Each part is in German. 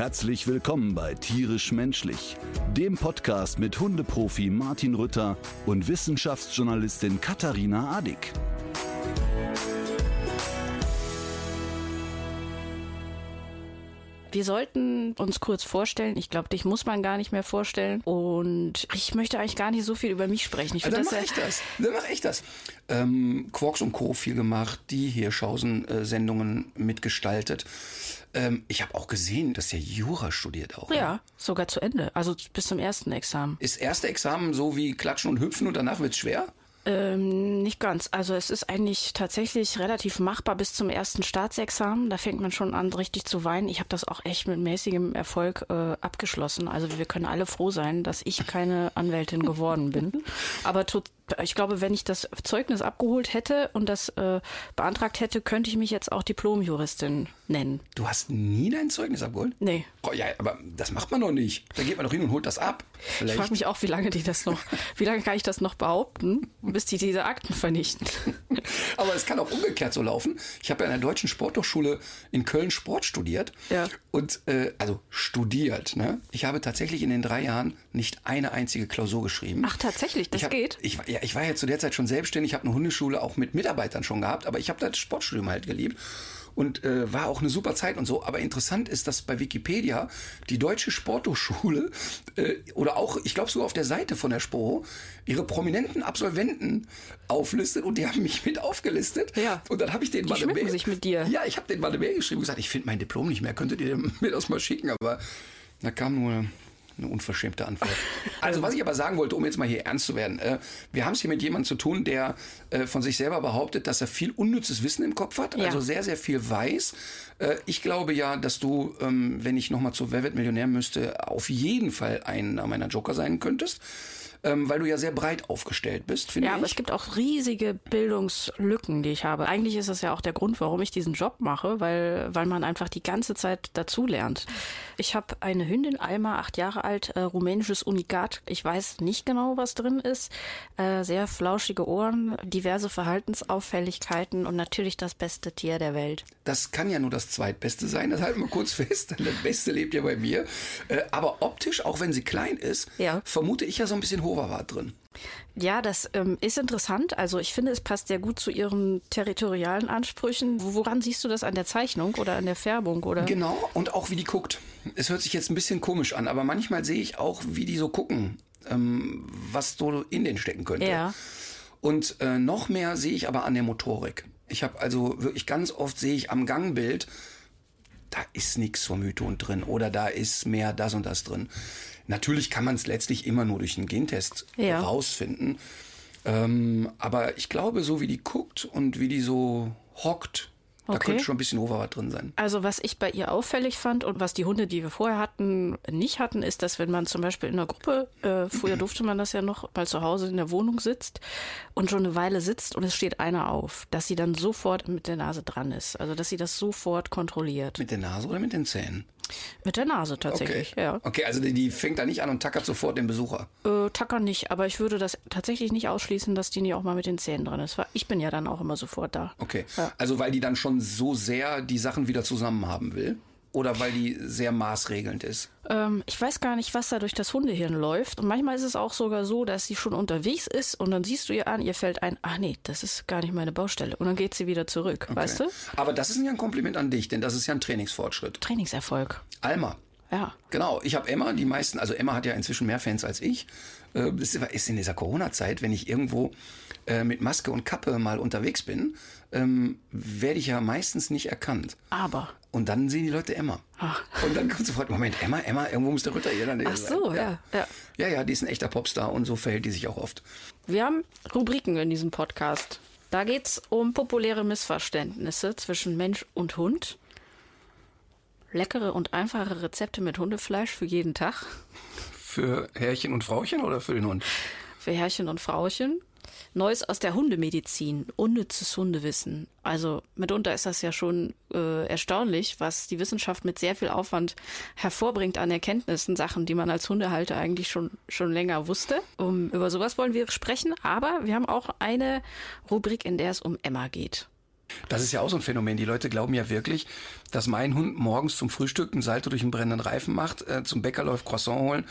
Herzlich willkommen bei Tierisch Menschlich, dem Podcast mit Hundeprofi Martin Rütter und Wissenschaftsjournalistin Katharina Adick. Wir sollten uns kurz vorstellen. Ich glaube, dich muss man gar nicht mehr vorstellen. Und ich möchte eigentlich gar nicht so viel über mich sprechen. Ich finde dann das mache ja- ich das. Dann mache ich das. Ähm, Quarks und Co. viel gemacht, die Hirschhausen-Sendungen mitgestaltet. Ähm, ich habe auch gesehen, dass der Jura studiert auch. ne? Ja, sogar zu Ende. Also bis zum ersten Examen. Ist erste Examen so wie Klatschen und Hüpfen und danach wird's schwer? Ähm, nicht ganz. Also es ist eigentlich tatsächlich relativ machbar bis zum ersten Staatsexamen. Da fängt man schon an, richtig zu weinen. Ich habe das auch echt mit mäßigem Erfolg äh, abgeschlossen. Also wir können alle froh sein, dass ich keine Anwältin geworden bin. Aber tut, ich glaube, wenn ich das Zeugnis abgeholt hätte und das äh, beantragt hätte, könnte ich mich jetzt auch Diplomjuristin nennen. Du hast nie dein Zeugnis abgeholt? Nee. Oh, ja, aber das macht man doch nicht. Da geht man doch hin und holt das ab. Ich Vielleicht. frage mich auch, wie lange die das noch, wie lange kann ich das noch behaupten, bis die diese Akten vernichten. Aber es kann auch umgekehrt so laufen. Ich habe ja an der Deutschen Sporthochschule in Köln Sport studiert. Ja. Und, äh, also studiert, ne? Ich habe tatsächlich in den drei Jahren nicht eine einzige Klausur geschrieben. Ach, tatsächlich, das ich hab, geht? Ich, war- ja, ich war ja zu der Zeit schon selbstständig, habe eine Hundeschule auch mit Mitarbeitern schon gehabt, aber ich habe das Sportstudium halt geliebt und äh, war auch eine super Zeit und so. Aber interessant ist, dass bei Wikipedia die Deutsche Sporthochschule äh, oder auch, ich glaube sogar auf der Seite von der SPO, ihre prominenten Absolventen auflistet und die haben mich mit aufgelistet. Ja. Und dann habe ich Die mal eine schmücken Mail. sich mit dir. Ja, ich habe denen mal eine Mail geschrieben und gesagt, ich finde mein Diplom nicht mehr, könntet ihr mir das mal schicken? Aber da kam nur eine unverschämte Antwort. Also was ich aber sagen wollte, um jetzt mal hier ernst zu werden, äh, wir haben es hier mit jemandem zu tun, der äh, von sich selber behauptet, dass er viel unnützes Wissen im Kopf hat, Ja. also sehr, sehr viel weiß. Äh, ich glaube ja, dass du, ähm, wenn ich nochmal zu Wer wird Millionär müsste, auf jeden Fall einer meiner Joker sein könntest. Ähm, weil du ja sehr breit aufgestellt bist, finde Ja, aber ich. es gibt auch riesige Bildungslücken, die ich habe. Eigentlich ist das ja auch der Grund, warum ich diesen Job mache, weil, weil man einfach die ganze Zeit dazulernt. Ich habe eine Hündin, Alma, acht Jahre alt, äh, rumänisches Unikat. Ich weiß nicht genau, was drin ist. Äh, sehr flauschige Ohren, diverse Verhaltensauffälligkeiten und natürlich das beste Tier der Welt. Das kann ja nur das zweitbeste sein, das halten wir kurz fest. Das Beste lebt ja bei mir. Äh, aber optisch, auch wenn sie klein ist, Ja. vermute ich ja so ein bisschen Hoverwart drin. Ja, das ähm, ist interessant. Also ich finde, es passt sehr gut zu ihren territorialen Ansprüchen. Woran siehst du das an der Zeichnung oder an der Färbung? Oder? Genau, und auch wie die guckt. Es hört sich jetzt ein bisschen komisch an, aber manchmal sehe ich auch, wie die so gucken, ähm, was so in den stecken könnte. Ja. Und äh, noch mehr sehe ich aber an der Motorik. Ich habe also wirklich ganz oft sehe ich am Gangbild, da ist nichts vom Mython drin oder da ist mehr das und das drin. Natürlich kann man es letztlich immer nur durch einen Gentest Ja. rausfinden. Ähm, aber ich glaube, so wie die guckt und wie die so hockt, da Okay. könnte schon ein bisschen Overwart drin sein. Also was ich bei ihr auffällig fand und was die Hunde, die wir vorher hatten, nicht hatten, ist, dass wenn man zum Beispiel in einer Gruppe, äh, früher durfte man das ja noch, mal zu Hause in der Wohnung sitzt und schon eine Weile sitzt und es steht einer auf, dass sie dann sofort mit der Nase dran ist. Also dass sie das sofort kontrolliert. Mit der Nase oder mit den Zähnen? Mit der Nase tatsächlich, ja. Okay, also die, die fängt da nicht an und tackert sofort den Besucher. Äh, Tacker nicht, aber ich würde das tatsächlich nicht ausschließen, dass die nicht auch mal mit den Zähnen dran ist. Weil Ich bin ja dann auch immer sofort da. Okay. Ja. Also weil die dann schon so sehr die Sachen wieder zusammen haben will? Oder weil die sehr maßregelnd ist? Ähm, ich weiß gar nicht, was da durch das Hundehirn läuft. Und manchmal ist es auch sogar so, dass sie schon unterwegs ist und dann siehst du ihr an, ihr fällt ein, ach nee, das ist gar nicht meine Baustelle. Und dann geht sie wieder zurück, weißt du? Aber das ist ja ein Kompliment an dich, denn das ist ja ein Trainingsfortschritt. Trainingserfolg. Alma. Ja. Genau, ich habe Emma, die meisten, also Emma hat ja inzwischen mehr Fans als ich. Äh, Das ist in dieser Corona-Zeit, wenn ich irgendwo äh, mit Maske und Kappe mal unterwegs bin, ähm, werde ich ja meistens nicht erkannt. Aber. Und dann sehen die Leute Emma. Und dann kommt sofort, Moment, Emma, Emma, irgendwo muss der Ritter hier dann Ach so, ja, ja. Ja, ja, die ist ein echter Popstar und so verhält die sich auch oft. Wir haben Rubriken in diesem Podcast. Da geht's um populäre Missverständnisse zwischen Mensch und Hund. Leckere und einfache Rezepte mit Hundefleisch für jeden Tag. Für Herrchen und Frauchen oder für den Hund? Für Herrchen und Frauchen. Neues aus der Hundemedizin, unnützes Hundewissen. Also mitunter ist das ja schon äh, erstaunlich, was die Wissenschaft mit sehr viel Aufwand hervorbringt an Erkenntnissen, Sachen, die man als Hundehalter eigentlich schon, schon länger wusste. Um, über sowas wollen wir sprechen, aber wir haben auch eine Rubrik, in der es um Emma geht. Das ist ja auch so ein Phänomen. Die Leute glauben ja wirklich, dass mein Hund morgens zum Frühstück ein Salto durch einen brennenden Reifen macht, äh, zum Bäcker läuft, Croissant holen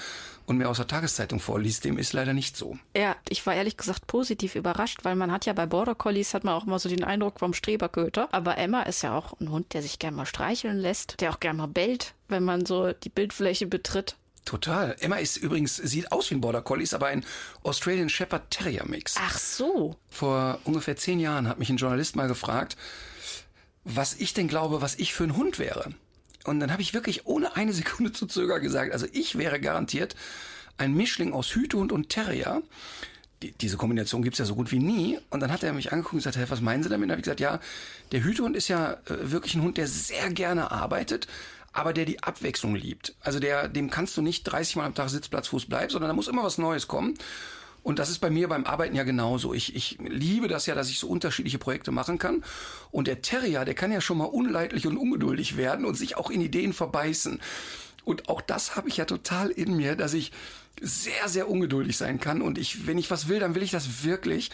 und mir aus der Tageszeitung vorliest. Dem ist leider nicht so. Ja, ich war ehrlich gesagt positiv überrascht, weil man hat ja bei Border Collies hat man auch immer so den Eindruck vom Streberköter. Aber Emma ist ja auch ein Hund, der sich gerne mal streicheln lässt, der auch gerne mal bellt, wenn man so die Bildfläche betritt. Total. Emma ist übrigens, sieht aus wie ein Border Collie, ist aber ein Australian Shepherd Terrier Mix. Ach so. Vor ungefähr zehn Jahren hat mich ein Journalist mal gefragt, was ich denn glaube, was ich für ein Hund wäre. Und dann habe ich wirklich ohne eine Sekunde zu zögern gesagt, also ich wäre garantiert ein Mischling aus Hütehund und Terrier. Die, diese Kombination gibt's ja so gut wie nie. Und dann hat er mich angeguckt und gesagt, hey, was meinen Sie damit? Und habe ich gesagt, ja, der Hütehund ist ja äh, wirklich ein Hund, der sehr gerne arbeitet, aber der die Abwechslung liebt. Also der, dem kannst du nicht 30 Mal am Tag Sitzplatz, Fuß bleib, sondern da muss immer was Neues kommen. Und das ist bei mir beim Arbeiten ja genauso. Ich, ich liebe das ja, dass ich so unterschiedliche Projekte machen kann. Und der Terrier, der kann ja schon mal unleidlich und ungeduldig werden und sich auch in Ideen verbeißen. Und auch das habe ich ja total in mir, dass ich sehr, sehr ungeduldig sein kann. Und ich, wenn ich was will, dann will ich das wirklich.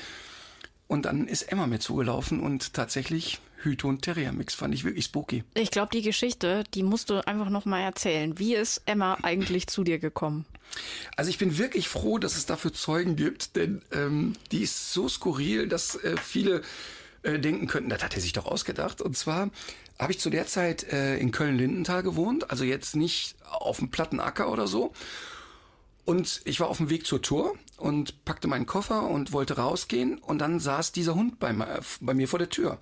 Und dann ist Emma mir zugelaufen und tatsächlich Hüte und Terrier Mix fand ich wirklich spooky. Ich glaube, die Geschichte, die musst du einfach noch mal erzählen. Wie ist Emma eigentlich zu dir gekommen? Also ich bin wirklich froh, dass es dafür Zeugen gibt, denn ähm, die ist so skurril, dass äh, viele äh, denken könnten, das hat er sich doch ausgedacht. Und zwar habe ich zu der Zeit äh, in Köln-Lindenthal gewohnt, also jetzt nicht auf dem platten Acker oder so. Und ich war auf dem Weg zur Tour und packte meinen Koffer und wollte rausgehen und dann saß dieser Hund bei, bei mir vor der Tür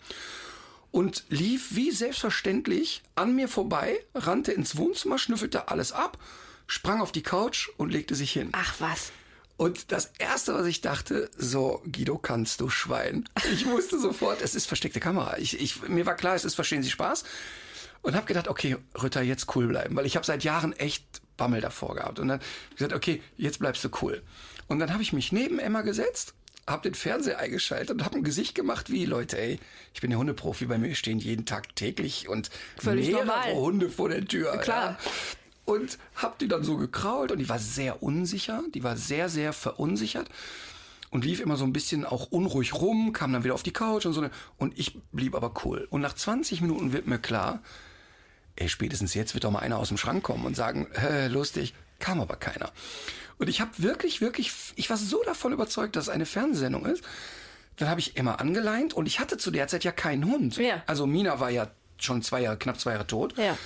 und lief wie selbstverständlich an mir vorbei, rannte ins Wohnzimmer, schnüffelte alles ab, sprang auf die Couch und legte sich hin. Ach was. Und das erste, was ich dachte, so, Guido, kannst du Schwein. Ich wusste sofort, es ist versteckte Kamera. Ich, ich, mir war klar, es ist Verstehen Sie Spaß. Und habe gedacht, okay, Ritter, jetzt cool bleiben. Weil ich habe seit Jahren echt Bammel davor gehabt. Und dann gesagt, okay, jetzt bleibst du cool. Und dann habe ich mich neben Emma gesetzt habe den Fernseher eingeschaltet und habe ein Gesicht gemacht wie, Leute, ey, ich bin ja Hundeprofi, bei mir stehen jeden Tag täglich und Völlig mehrere normal. Hunde vor der Tür. Klar. Ja. Und hab die dann so gekrault und die war sehr unsicher, die war sehr, sehr verunsichert und lief immer so ein bisschen auch unruhig rum, kam dann wieder auf die Couch und so. Und ich blieb aber cool. Und nach 20 Minuten wird mir klar, ey, spätestens jetzt wird doch mal einer aus dem Schrank kommen und sagen, äh, lustig, kam aber keiner. Und ich habe wirklich, wirklich, ich war so davon überzeugt, dass es eine Fernsehsendung ist. Dann habe ich Emma angeleint und ich hatte zu der Zeit ja keinen Hund. Ja. Also Mina war ja schon zwei Jahre, knapp zwei Jahre tot. Ja.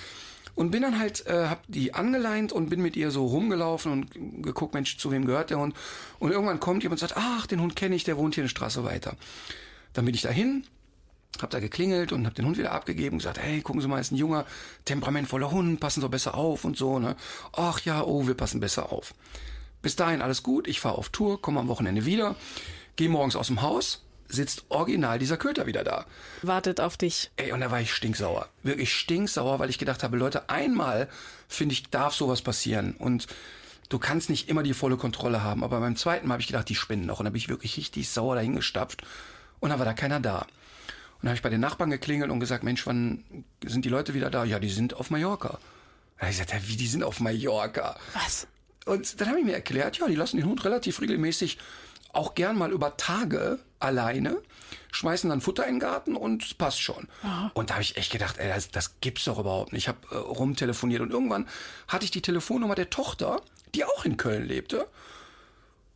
Und bin dann halt, äh, hab die angeleint und bin mit ihr so rumgelaufen und geguckt, Mensch, zu wem gehört der Hund? Und irgendwann kommt jemand und sagt, ach, den Hund kenne ich, der wohnt hier eine Straße weiter. Dann bin ich dahin, hab da geklingelt und hab den Hund wieder abgegeben und gesagt, hey, gucken Sie mal, ist ein junger, temperamentvoller Hund, passen Sie besser auf und so, ne? Ach ja, oh, wir passen besser auf. Bis dahin alles gut, ich fahre auf Tour, komme am Wochenende wieder, gehe morgens aus dem Haus, sitzt original dieser Köter wieder da. Wartet auf dich. Ey, und da war ich stinksauer. Wirklich stinksauer, weil ich gedacht habe, Leute, einmal, finde ich, darf sowas passieren. Und du kannst nicht immer die volle Kontrolle haben. Aber beim zweiten Mal habe ich gedacht, die spinnen noch. Und da bin ich wirklich richtig sauer dahingestapft. Und dann war da keiner da. Und dann habe ich bei den Nachbarn geklingelt und gesagt, Mensch, wann sind die Leute wieder da? Ja, die sind auf Mallorca. Da habe ich gesagt, ja, wie, die sind auf Mallorca? Was? Und dann habe ich mir erklärt, ja, die lassen den Hund relativ regelmäßig auch gern mal über Tage alleine, schmeißen dann Futter in den Garten und es passt schon. Und da habe ich echt gedacht, ey, das, das gibt's doch überhaupt nicht. Ich habe äh, rumtelefoniert und irgendwann hatte ich die Telefonnummer der Tochter, die auch in Köln lebte.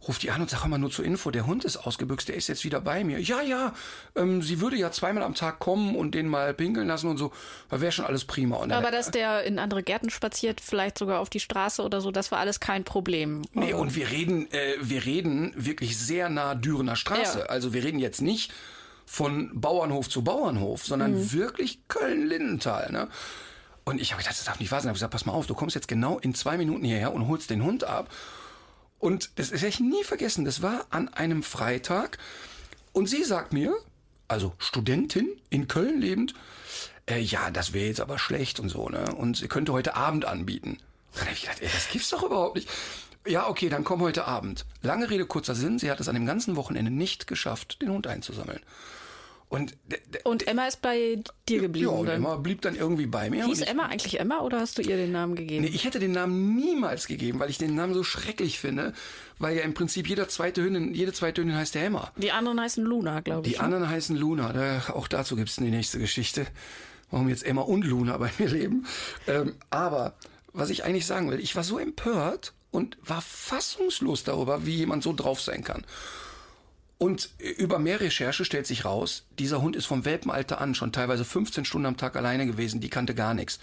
Ruft die an und sagt immer nur zur Info, der Hund ist ausgebüxt, der ist jetzt wieder bei mir. Ja, ja, ähm, sie würde ja zweimal am Tag kommen und den mal pinkeln lassen und so. Da wäre schon alles prima. Und dann, Aber dass der in andere Gärten spaziert, vielleicht sogar auf die Straße oder so, das war alles kein Problem. Nee, und wir reden, äh, wir reden wirklich sehr nah Dürener Straße. Ja. Also wir reden jetzt nicht von Bauernhof zu Bauernhof, sondern wirklich Köln-Lindenthal. Ne? Und ich habe gedacht, das darf nicht wahr sein. Ich habe gesagt, pass mal auf, du kommst jetzt genau in zwei Minuten hierher und holst den Hund ab. Und das werde ich nie vergessen. Das war an einem Freitag. Und sie sagt mir, also Studentin in Köln lebend, äh, ja, das wäre jetzt aber schlecht und so, ne? Und sie könnte heute Abend anbieten. Und dann habe ich gedacht, ey, das gibt's doch überhaupt nicht. Ja, okay, dann komm heute Abend. Lange Rede, kurzer Sinn, sie hat es an dem ganzen Wochenende nicht geschafft, den Hund einzusammeln. Und, Und Emma ist bei dir geblieben. ja, und dann. Emma blieb dann irgendwie bei mir. Hieß ich, Emma eigentlich Emma oder hast du ihr den Namen gegeben? Nee, ich hätte den Namen niemals gegeben, weil ich den Namen so schrecklich finde, weil ja im Prinzip jeder zweite Hündin, jede zweite Hündin heißt der Emma. Die anderen heißen Luna, glaube ich. Die ne? anderen heißen Luna. Da, auch dazu gibt's die nächste Geschichte, warum jetzt Emma und Luna bei mir leben. Ähm, aber was ich eigentlich sagen will, ich war so empört und war fassungslos darüber, wie jemand so drauf sein kann. Und über mehr Recherche stellt sich raus, dieser Hund ist vom Welpenalter an schon teilweise 15 Stunden am Tag alleine gewesen, die kannte gar nichts.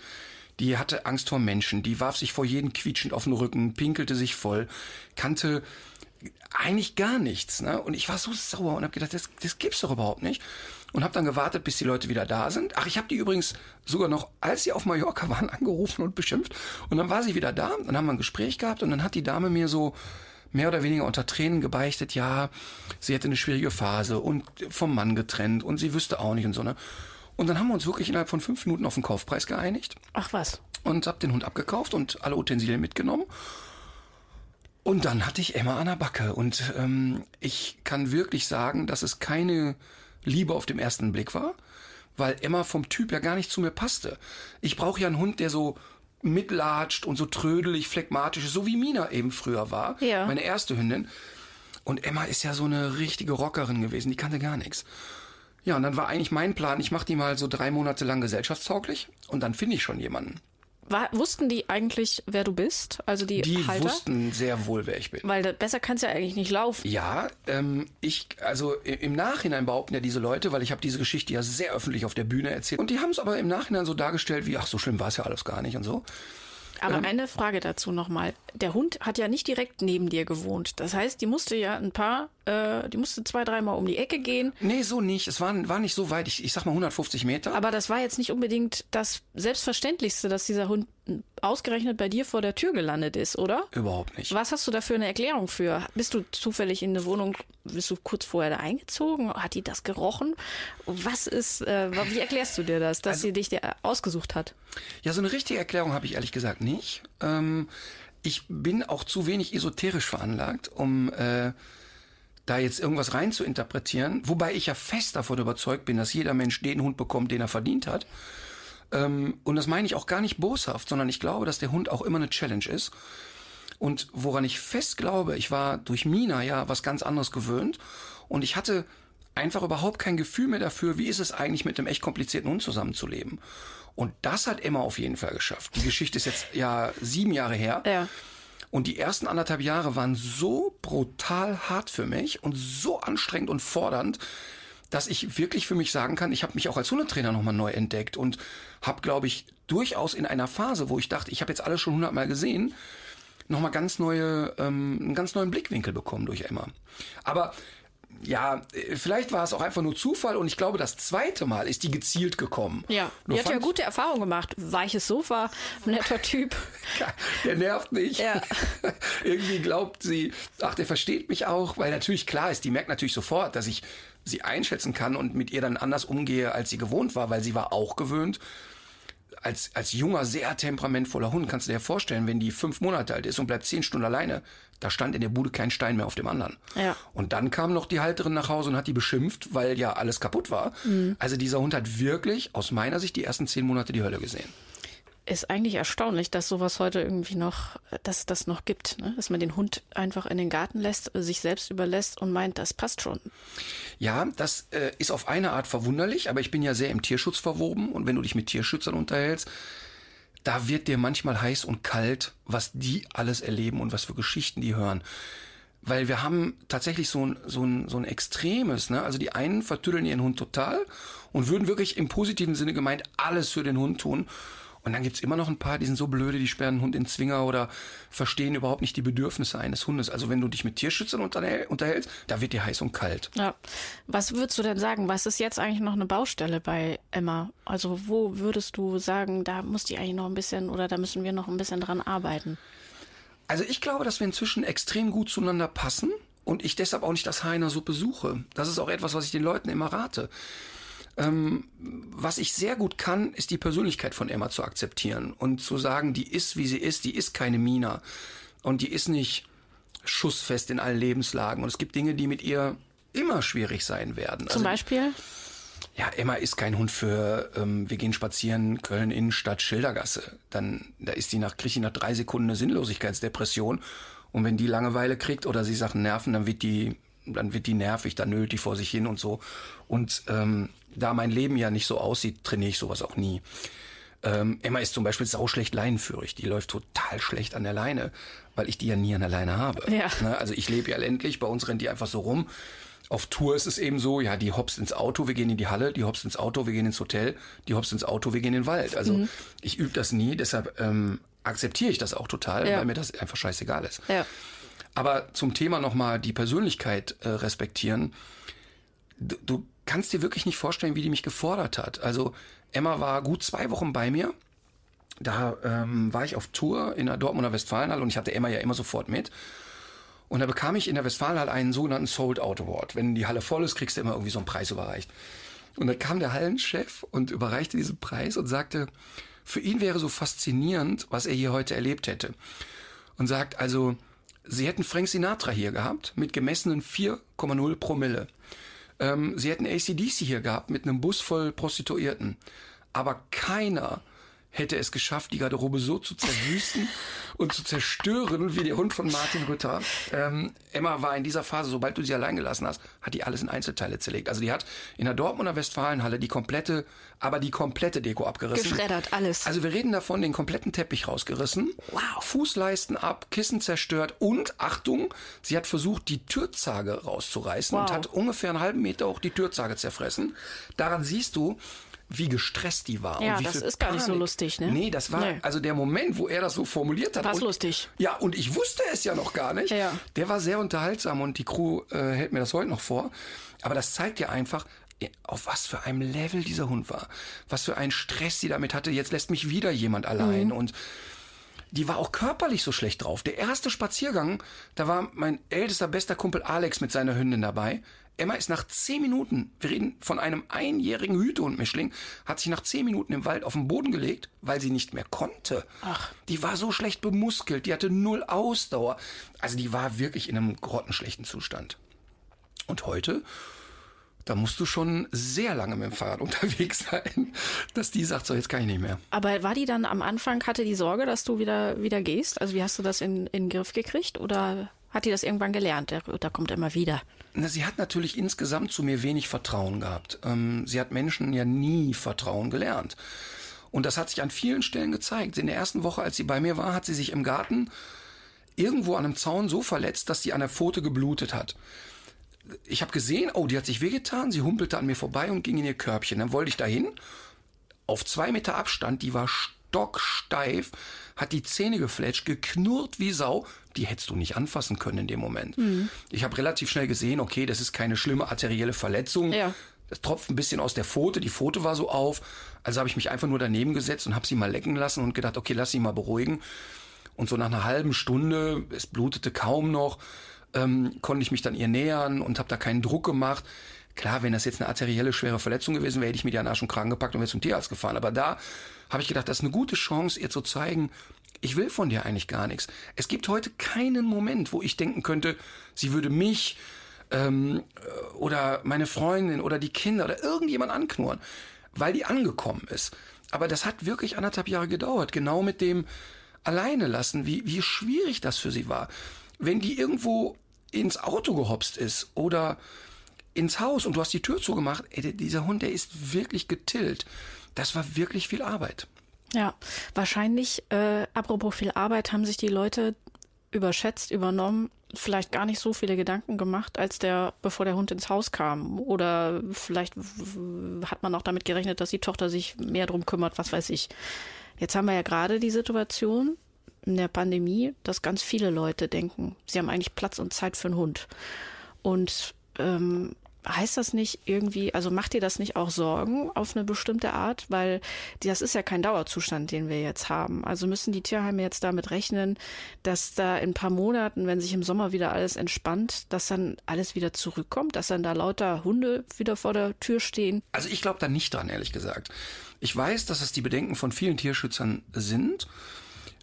Die hatte Angst vor Menschen, die warf sich vor jeden quietschend auf den Rücken, pinkelte sich voll, kannte eigentlich gar nichts. Ne? Und ich war so sauer und habe gedacht, das, das gibt's doch überhaupt nicht. Und habe dann gewartet, bis die Leute wieder da sind. Ach, ich habe die übrigens sogar noch, als sie auf Mallorca waren, angerufen und beschimpft. Und dann war sie wieder da, dann haben wir ein Gespräch gehabt und dann hat die Dame mir so mehr oder weniger unter Tränen gebeichtet, ja, sie hätte eine schwierige Phase und vom Mann getrennt und sie wüsste auch nicht und so. Ne? Und dann haben wir uns wirklich innerhalb von fünf Minuten auf den Kaufpreis geeinigt Ach was. und habe den Hund abgekauft und alle Utensilien mitgenommen. Und dann hatte ich Emma an der Backe und ähm, ich kann wirklich sagen, dass es keine Liebe auf dem ersten Blick war, weil Emma vom Typ ja gar nicht zu mir passte. Ich brauche ja einen Hund, der so mitlatscht und so trödelig, phlegmatisch so wie Mina eben früher war, Ja. meine erste Hündin. Und Emma ist ja so eine richtige Rockerin gewesen, die kannte gar nichts. Ja, und dann war eigentlich mein Plan, ich mache die mal so drei Monate lang gesellschaftstauglich und dann finde ich schon jemanden. War, wussten die eigentlich, wer du bist? Also die, Die Halter? wussten sehr wohl, wer ich bin. Weil da- besser kannst ja eigentlich nicht laufen. Ja, ähm, ich, also im Nachhinein behaupten ja diese Leute, weil ich habe diese Geschichte ja sehr öffentlich auf der Bühne erzählt. Und die haben es aber im Nachhinein so dargestellt, wie, ach, so schlimm war es ja alles gar nicht und so. Aber Ähm. eine Frage dazu nochmal. Der Hund hat ja nicht direkt neben dir gewohnt. Das heißt, die musste ja ein paar, äh, die musste zwei, dreimal um die Ecke gehen. Nee, so nicht. Es war, war nicht so weit. Ich, ich sag mal 150 Meter. Aber das war jetzt nicht unbedingt das Selbstverständlichste, dass dieser Hund ausgerechnet bei dir vor der Tür gelandet ist, oder? Überhaupt nicht. Was hast du da für eine Erklärung für? Bist du zufällig in eine Wohnung, bist du kurz vorher da eingezogen? Hat die das gerochen? Was ist, äh, wie erklärst du dir das, dass sie dich ausgesucht hat? Ja, so eine richtige Erklärung habe ich ehrlich gesagt nicht. Ähm, ich bin auch zu wenig esoterisch veranlagt, um äh, da jetzt irgendwas rein zu interpretieren. Wobei ich ja fest davon überzeugt bin, dass jeder Mensch den Hund bekommt, den er verdient hat. Ähm, und das meine ich auch gar nicht boshaft, sondern ich glaube, dass der Hund auch immer eine Challenge ist. Und woran ich fest glaube, ich war durch Mina ja was ganz anderes gewöhnt und ich hatte einfach überhaupt kein Gefühl mehr dafür, wie ist es eigentlich mit einem echt komplizierten Hund zusammenzuleben. Und das hat Emma auf jeden Fall geschafft. Die Geschichte ist jetzt ja sieben Jahre her. Ja. Und die ersten anderthalb Jahre waren so brutal hart für mich und so anstrengend und fordernd, dass ich wirklich für mich sagen kann, ich habe mich auch als Hundetrainer nochmal neu entdeckt und habe, glaube ich, durchaus in einer Phase, wo ich dachte, ich habe jetzt alles schon hundertmal gesehen, nochmal ganz neue, ähm, einen ganz neuen Blickwinkel bekommen durch Emma. Aber ja, äh, vielleicht war es auch einfach nur Zufall und ich glaube, das zweite Mal ist die gezielt gekommen. Ja, Nur die hat ja gute Erfahrungen gemacht. Weiches Sofa, netter Typ. Der nervt nicht. Ja. Irgendwie glaubt sie, ach, der versteht mich auch, weil natürlich klar ist, die merkt natürlich sofort, dass ich sie einschätzen kann und mit ihr dann anders umgehe, als sie gewohnt war, weil sie war auch gewöhnt. Als, als junger, sehr temperamentvoller Hund kannst du dir vorstellen, wenn die fünf Monate alt ist und bleibt zehn Stunden alleine, da stand in der Bude kein Stein mehr auf dem anderen. Ja. Und dann kam noch die Halterin nach Hause und hat die beschimpft, weil ja alles kaputt war. Mhm. Also dieser Hund hat wirklich, aus meiner Sicht, die ersten zehn Monate die Hölle gesehen. Ist eigentlich erstaunlich, dass sowas heute irgendwie noch, dass das noch gibt, ne? dass man den Hund einfach in den Garten lässt, sich selbst überlässt und meint, das passt schon. Ja, das äh, ist auf eine Art verwunderlich, aber ich bin ja sehr im Tierschutz verwoben und wenn du dich mit Tierschützern unterhältst, da wird dir manchmal heiß und kalt, was die alles erleben und was für Geschichten die hören. Weil wir haben tatsächlich so ein, so ein, so ein extremes, ne? Also die einen vertüddeln ihren Hund total und würden wirklich im positiven Sinne gemeint alles für den Hund tun. Und dann gibt's immer noch ein paar, die sind so blöde, die sperren den Hund in Zwinger oder verstehen überhaupt nicht die Bedürfnisse eines Hundes. Also wenn du dich mit Tierschützern unterhäl- unterhältst, da wird dir heiß und kalt. Ja. Was würdest du denn sagen? Was ist jetzt eigentlich noch eine Baustelle bei Emma? Also wo würdest du sagen, da muss die eigentlich noch ein bisschen oder da müssen wir noch ein bisschen dran arbeiten? Also ich glaube, dass wir inzwischen extrem gut zueinander passen und ich deshalb auch nicht das Haar in der Suppe suche. Das ist auch etwas, was ich den Leuten immer rate. Ähm, was ich sehr gut kann, ist die Persönlichkeit von Emma zu akzeptieren und zu sagen, die ist, wie sie ist, die ist keine Mina und die ist nicht schussfest in allen Lebenslagen. Und es gibt Dinge, die mit ihr immer schwierig sein werden. Zum Also, Beispiel? ja, Emma ist kein Hund für, ähm, wir gehen spazieren, Köln Innenstadt, Schildergasse. Dann, da ist die nach, kriegt die nach drei Sekunden eine Sinnlosigkeitsdepression. Und wenn die Langeweile kriegt oder sie Sachen nerven, dann wird die, dann wird die nervig, dann nölt die vor sich hin und so. Und ähm, da mein Leben ja nicht so aussieht, trainiere ich sowas auch nie. Ähm, Emma ist zum Beispiel sauschlecht leinenführig. Die läuft total schlecht an der Leine, weil ich die ja nie an der Leine habe. Ja. Ne? Also ich lebe ja ländlich, bei uns rennt die einfach so rum. Auf Tour ist es eben so, ja, die hopst ins Auto, wir gehen in die Halle, die hopst ins Auto, wir gehen ins Hotel, die hopst ins Auto, wir gehen in den Wald. Also ich übe das nie, deshalb ähm, akzeptiere ich das auch total, Ja. weil mir das einfach scheißegal ist. Ja. Aber zum Thema nochmal die Persönlichkeit äh, respektieren. Du, du kannst dir wirklich nicht vorstellen, wie die mich gefordert hat. Also Emma war gut zwei Wochen bei mir. Da ähm, war ich auf Tour in der Dortmunder Westfalenhalle und ich hatte Emma ja immer sofort mit. Und da bekam ich in der Westfalenhalle einen sogenannten Sold Out Award. Wenn die Halle voll ist, kriegst du immer irgendwie so einen Preis überreicht. Und dann kam der Hallenchef und überreichte diesen Preis und sagte, für ihn wäre so faszinierend, was er hier heute erlebt hätte. Und sagt also, sie hätten Frank Sinatra hier gehabt mit gemessenen 4,0 Promille. Ähm, sie hätten ACDC hier gehabt mit einem Bus voll Prostituierten. Aber keiner hätte es geschafft, die Garderobe so zu zerwüsten und zu zerstören wie der Hund von Martin Rütter. Ähm, Emma war in dieser Phase, sobald du sie allein gelassen hast, hat die alles in Einzelteile zerlegt. Also die hat in der Dortmunder Westfalenhalle die komplette, aber die komplette Deko abgerissen. Geschreddert, alles. Also wir reden davon, den kompletten Teppich rausgerissen. Wow. Fußleisten ab, Kissen zerstört und, Achtung, sie hat versucht, die Türzage rauszureißen und Wow. hat ungefähr einen halben Meter auch die Türzage zerfressen. Daran siehst du, wie gestresst die war. Ja, das ist gar nicht so Panik. lustig, ne? Nee, das war Nee. also der Moment, wo er das so formuliert hat. Und, lustig. Ja, und ich wusste es ja noch gar nicht. Ja. Der war sehr unterhaltsam und die Crew äh, hält mir das heute noch vor. Aber das zeigt ja einfach, auf was für einem Level dieser Hund war. Was für einen Stress sie damit hatte. Jetzt lässt mich wieder jemand allein. Mhm. Und die war auch körperlich so schlecht drauf. Der erste Spaziergang, da war mein ältester bester Kumpel Alex mit seiner Hündin dabei. Emma ist nach zehn Minuten, wir reden von einem einjährigen Hütehund-Mischling, hat sich nach zehn Minuten im Wald auf den Boden gelegt, weil sie nicht mehr konnte. Ach. Die war so schlecht bemuskelt, die hatte null Ausdauer. Also die war wirklich in einem grottenschlechten Zustand. Und heute, da musst du schon sehr lange mit dem Fahrrad unterwegs sein, dass die sagt, so jetzt kann ich nicht mehr. Aber war die dann am Anfang, hatte die Sorge, dass du wieder, wieder gehst? Also wie hast du das in, in den Griff gekriegt? Oder hat die das irgendwann gelernt? Der, da kommt immer wieder. Sie hat natürlich insgesamt zu mir wenig Vertrauen gehabt. Ähm, sie hat Menschen ja nie Vertrauen gelernt. Und das hat sich an vielen Stellen gezeigt. In der ersten Woche, als sie bei mir war, hat sie sich im Garten irgendwo an einem Zaun so verletzt, dass sie an der Pfote geblutet hat. Ich habe gesehen, oh, die hat sich wehgetan. Sie humpelte an mir vorbei und ging in ihr Körbchen. Dann wollte ich dahin. Auf zwei Meter Abstand, die war stocksteif, hat die Zähne gefletscht, geknurrt wie Sau. Die hättest du nicht anfassen können in dem Moment. Ich habe relativ schnell gesehen, okay, das ist keine schlimme arterielle Verletzung. Ja. Das tropft ein bisschen aus der Pfote, die Pfote war so auf. Also habe ich mich einfach nur daneben gesetzt und habe sie mal lecken lassen und gedacht, okay, lass sie mal beruhigen. Und so nach einer halben Stunde, es blutete kaum noch, ähm, konnte ich mich dann ihr nähern und habe da keinen Druck gemacht. Klar, wenn das jetzt eine arterielle schwere Verletzung gewesen wäre, hätte ich mir die an Arsch und Kragen gepackt und wäre zum Tierarzt gefahren. Aber da habe ich gedacht, das ist eine gute Chance, ihr zu zeigen, ich will von dir eigentlich gar nichts. Es gibt heute keinen Moment, wo ich denken könnte, sie würde mich ähm, äh, oder meine Freundin oder die Kinder oder irgendjemand anknurren, weil die angekommen ist. Aber das hat wirklich anderthalb Jahre gedauert, genau mit dem alleine lassen, wie, wie schwierig das für sie war. Wenn die irgendwo ins Auto gehopst ist oder ins Haus und du hast die Tür zugemacht, ey, dieser Hund, der ist wirklich getillt. Das war wirklich viel Arbeit. Ja, wahrscheinlich, äh, apropos viel Arbeit, haben sich die Leute überschätzt, übernommen, vielleicht gar nicht so viele Gedanken gemacht, als der, bevor der Hund ins Haus kam. Oder vielleicht hat man auch damit gerechnet, dass die Tochter sich mehr drum kümmert, was weiß ich. Jetzt haben wir ja gerade die Situation in der Pandemie, dass ganz viele Leute denken, sie haben eigentlich Platz und Zeit für einen Hund. Und ähm, heißt das nicht irgendwie, also macht dir das nicht auch Sorgen auf eine bestimmte Art? Weil das ist ja kein Dauerzustand, den wir jetzt haben. Also müssen die Tierheime jetzt damit rechnen, dass da in ein paar Monaten, wenn sich im Sommer wieder alles entspannt, dass dann alles wieder zurückkommt, dass dann da lauter Hunde wieder vor der Tür stehen. Also ich glaube da nicht dran, ehrlich gesagt. Ich weiß, dass es die Bedenken von vielen Tierschützern sind.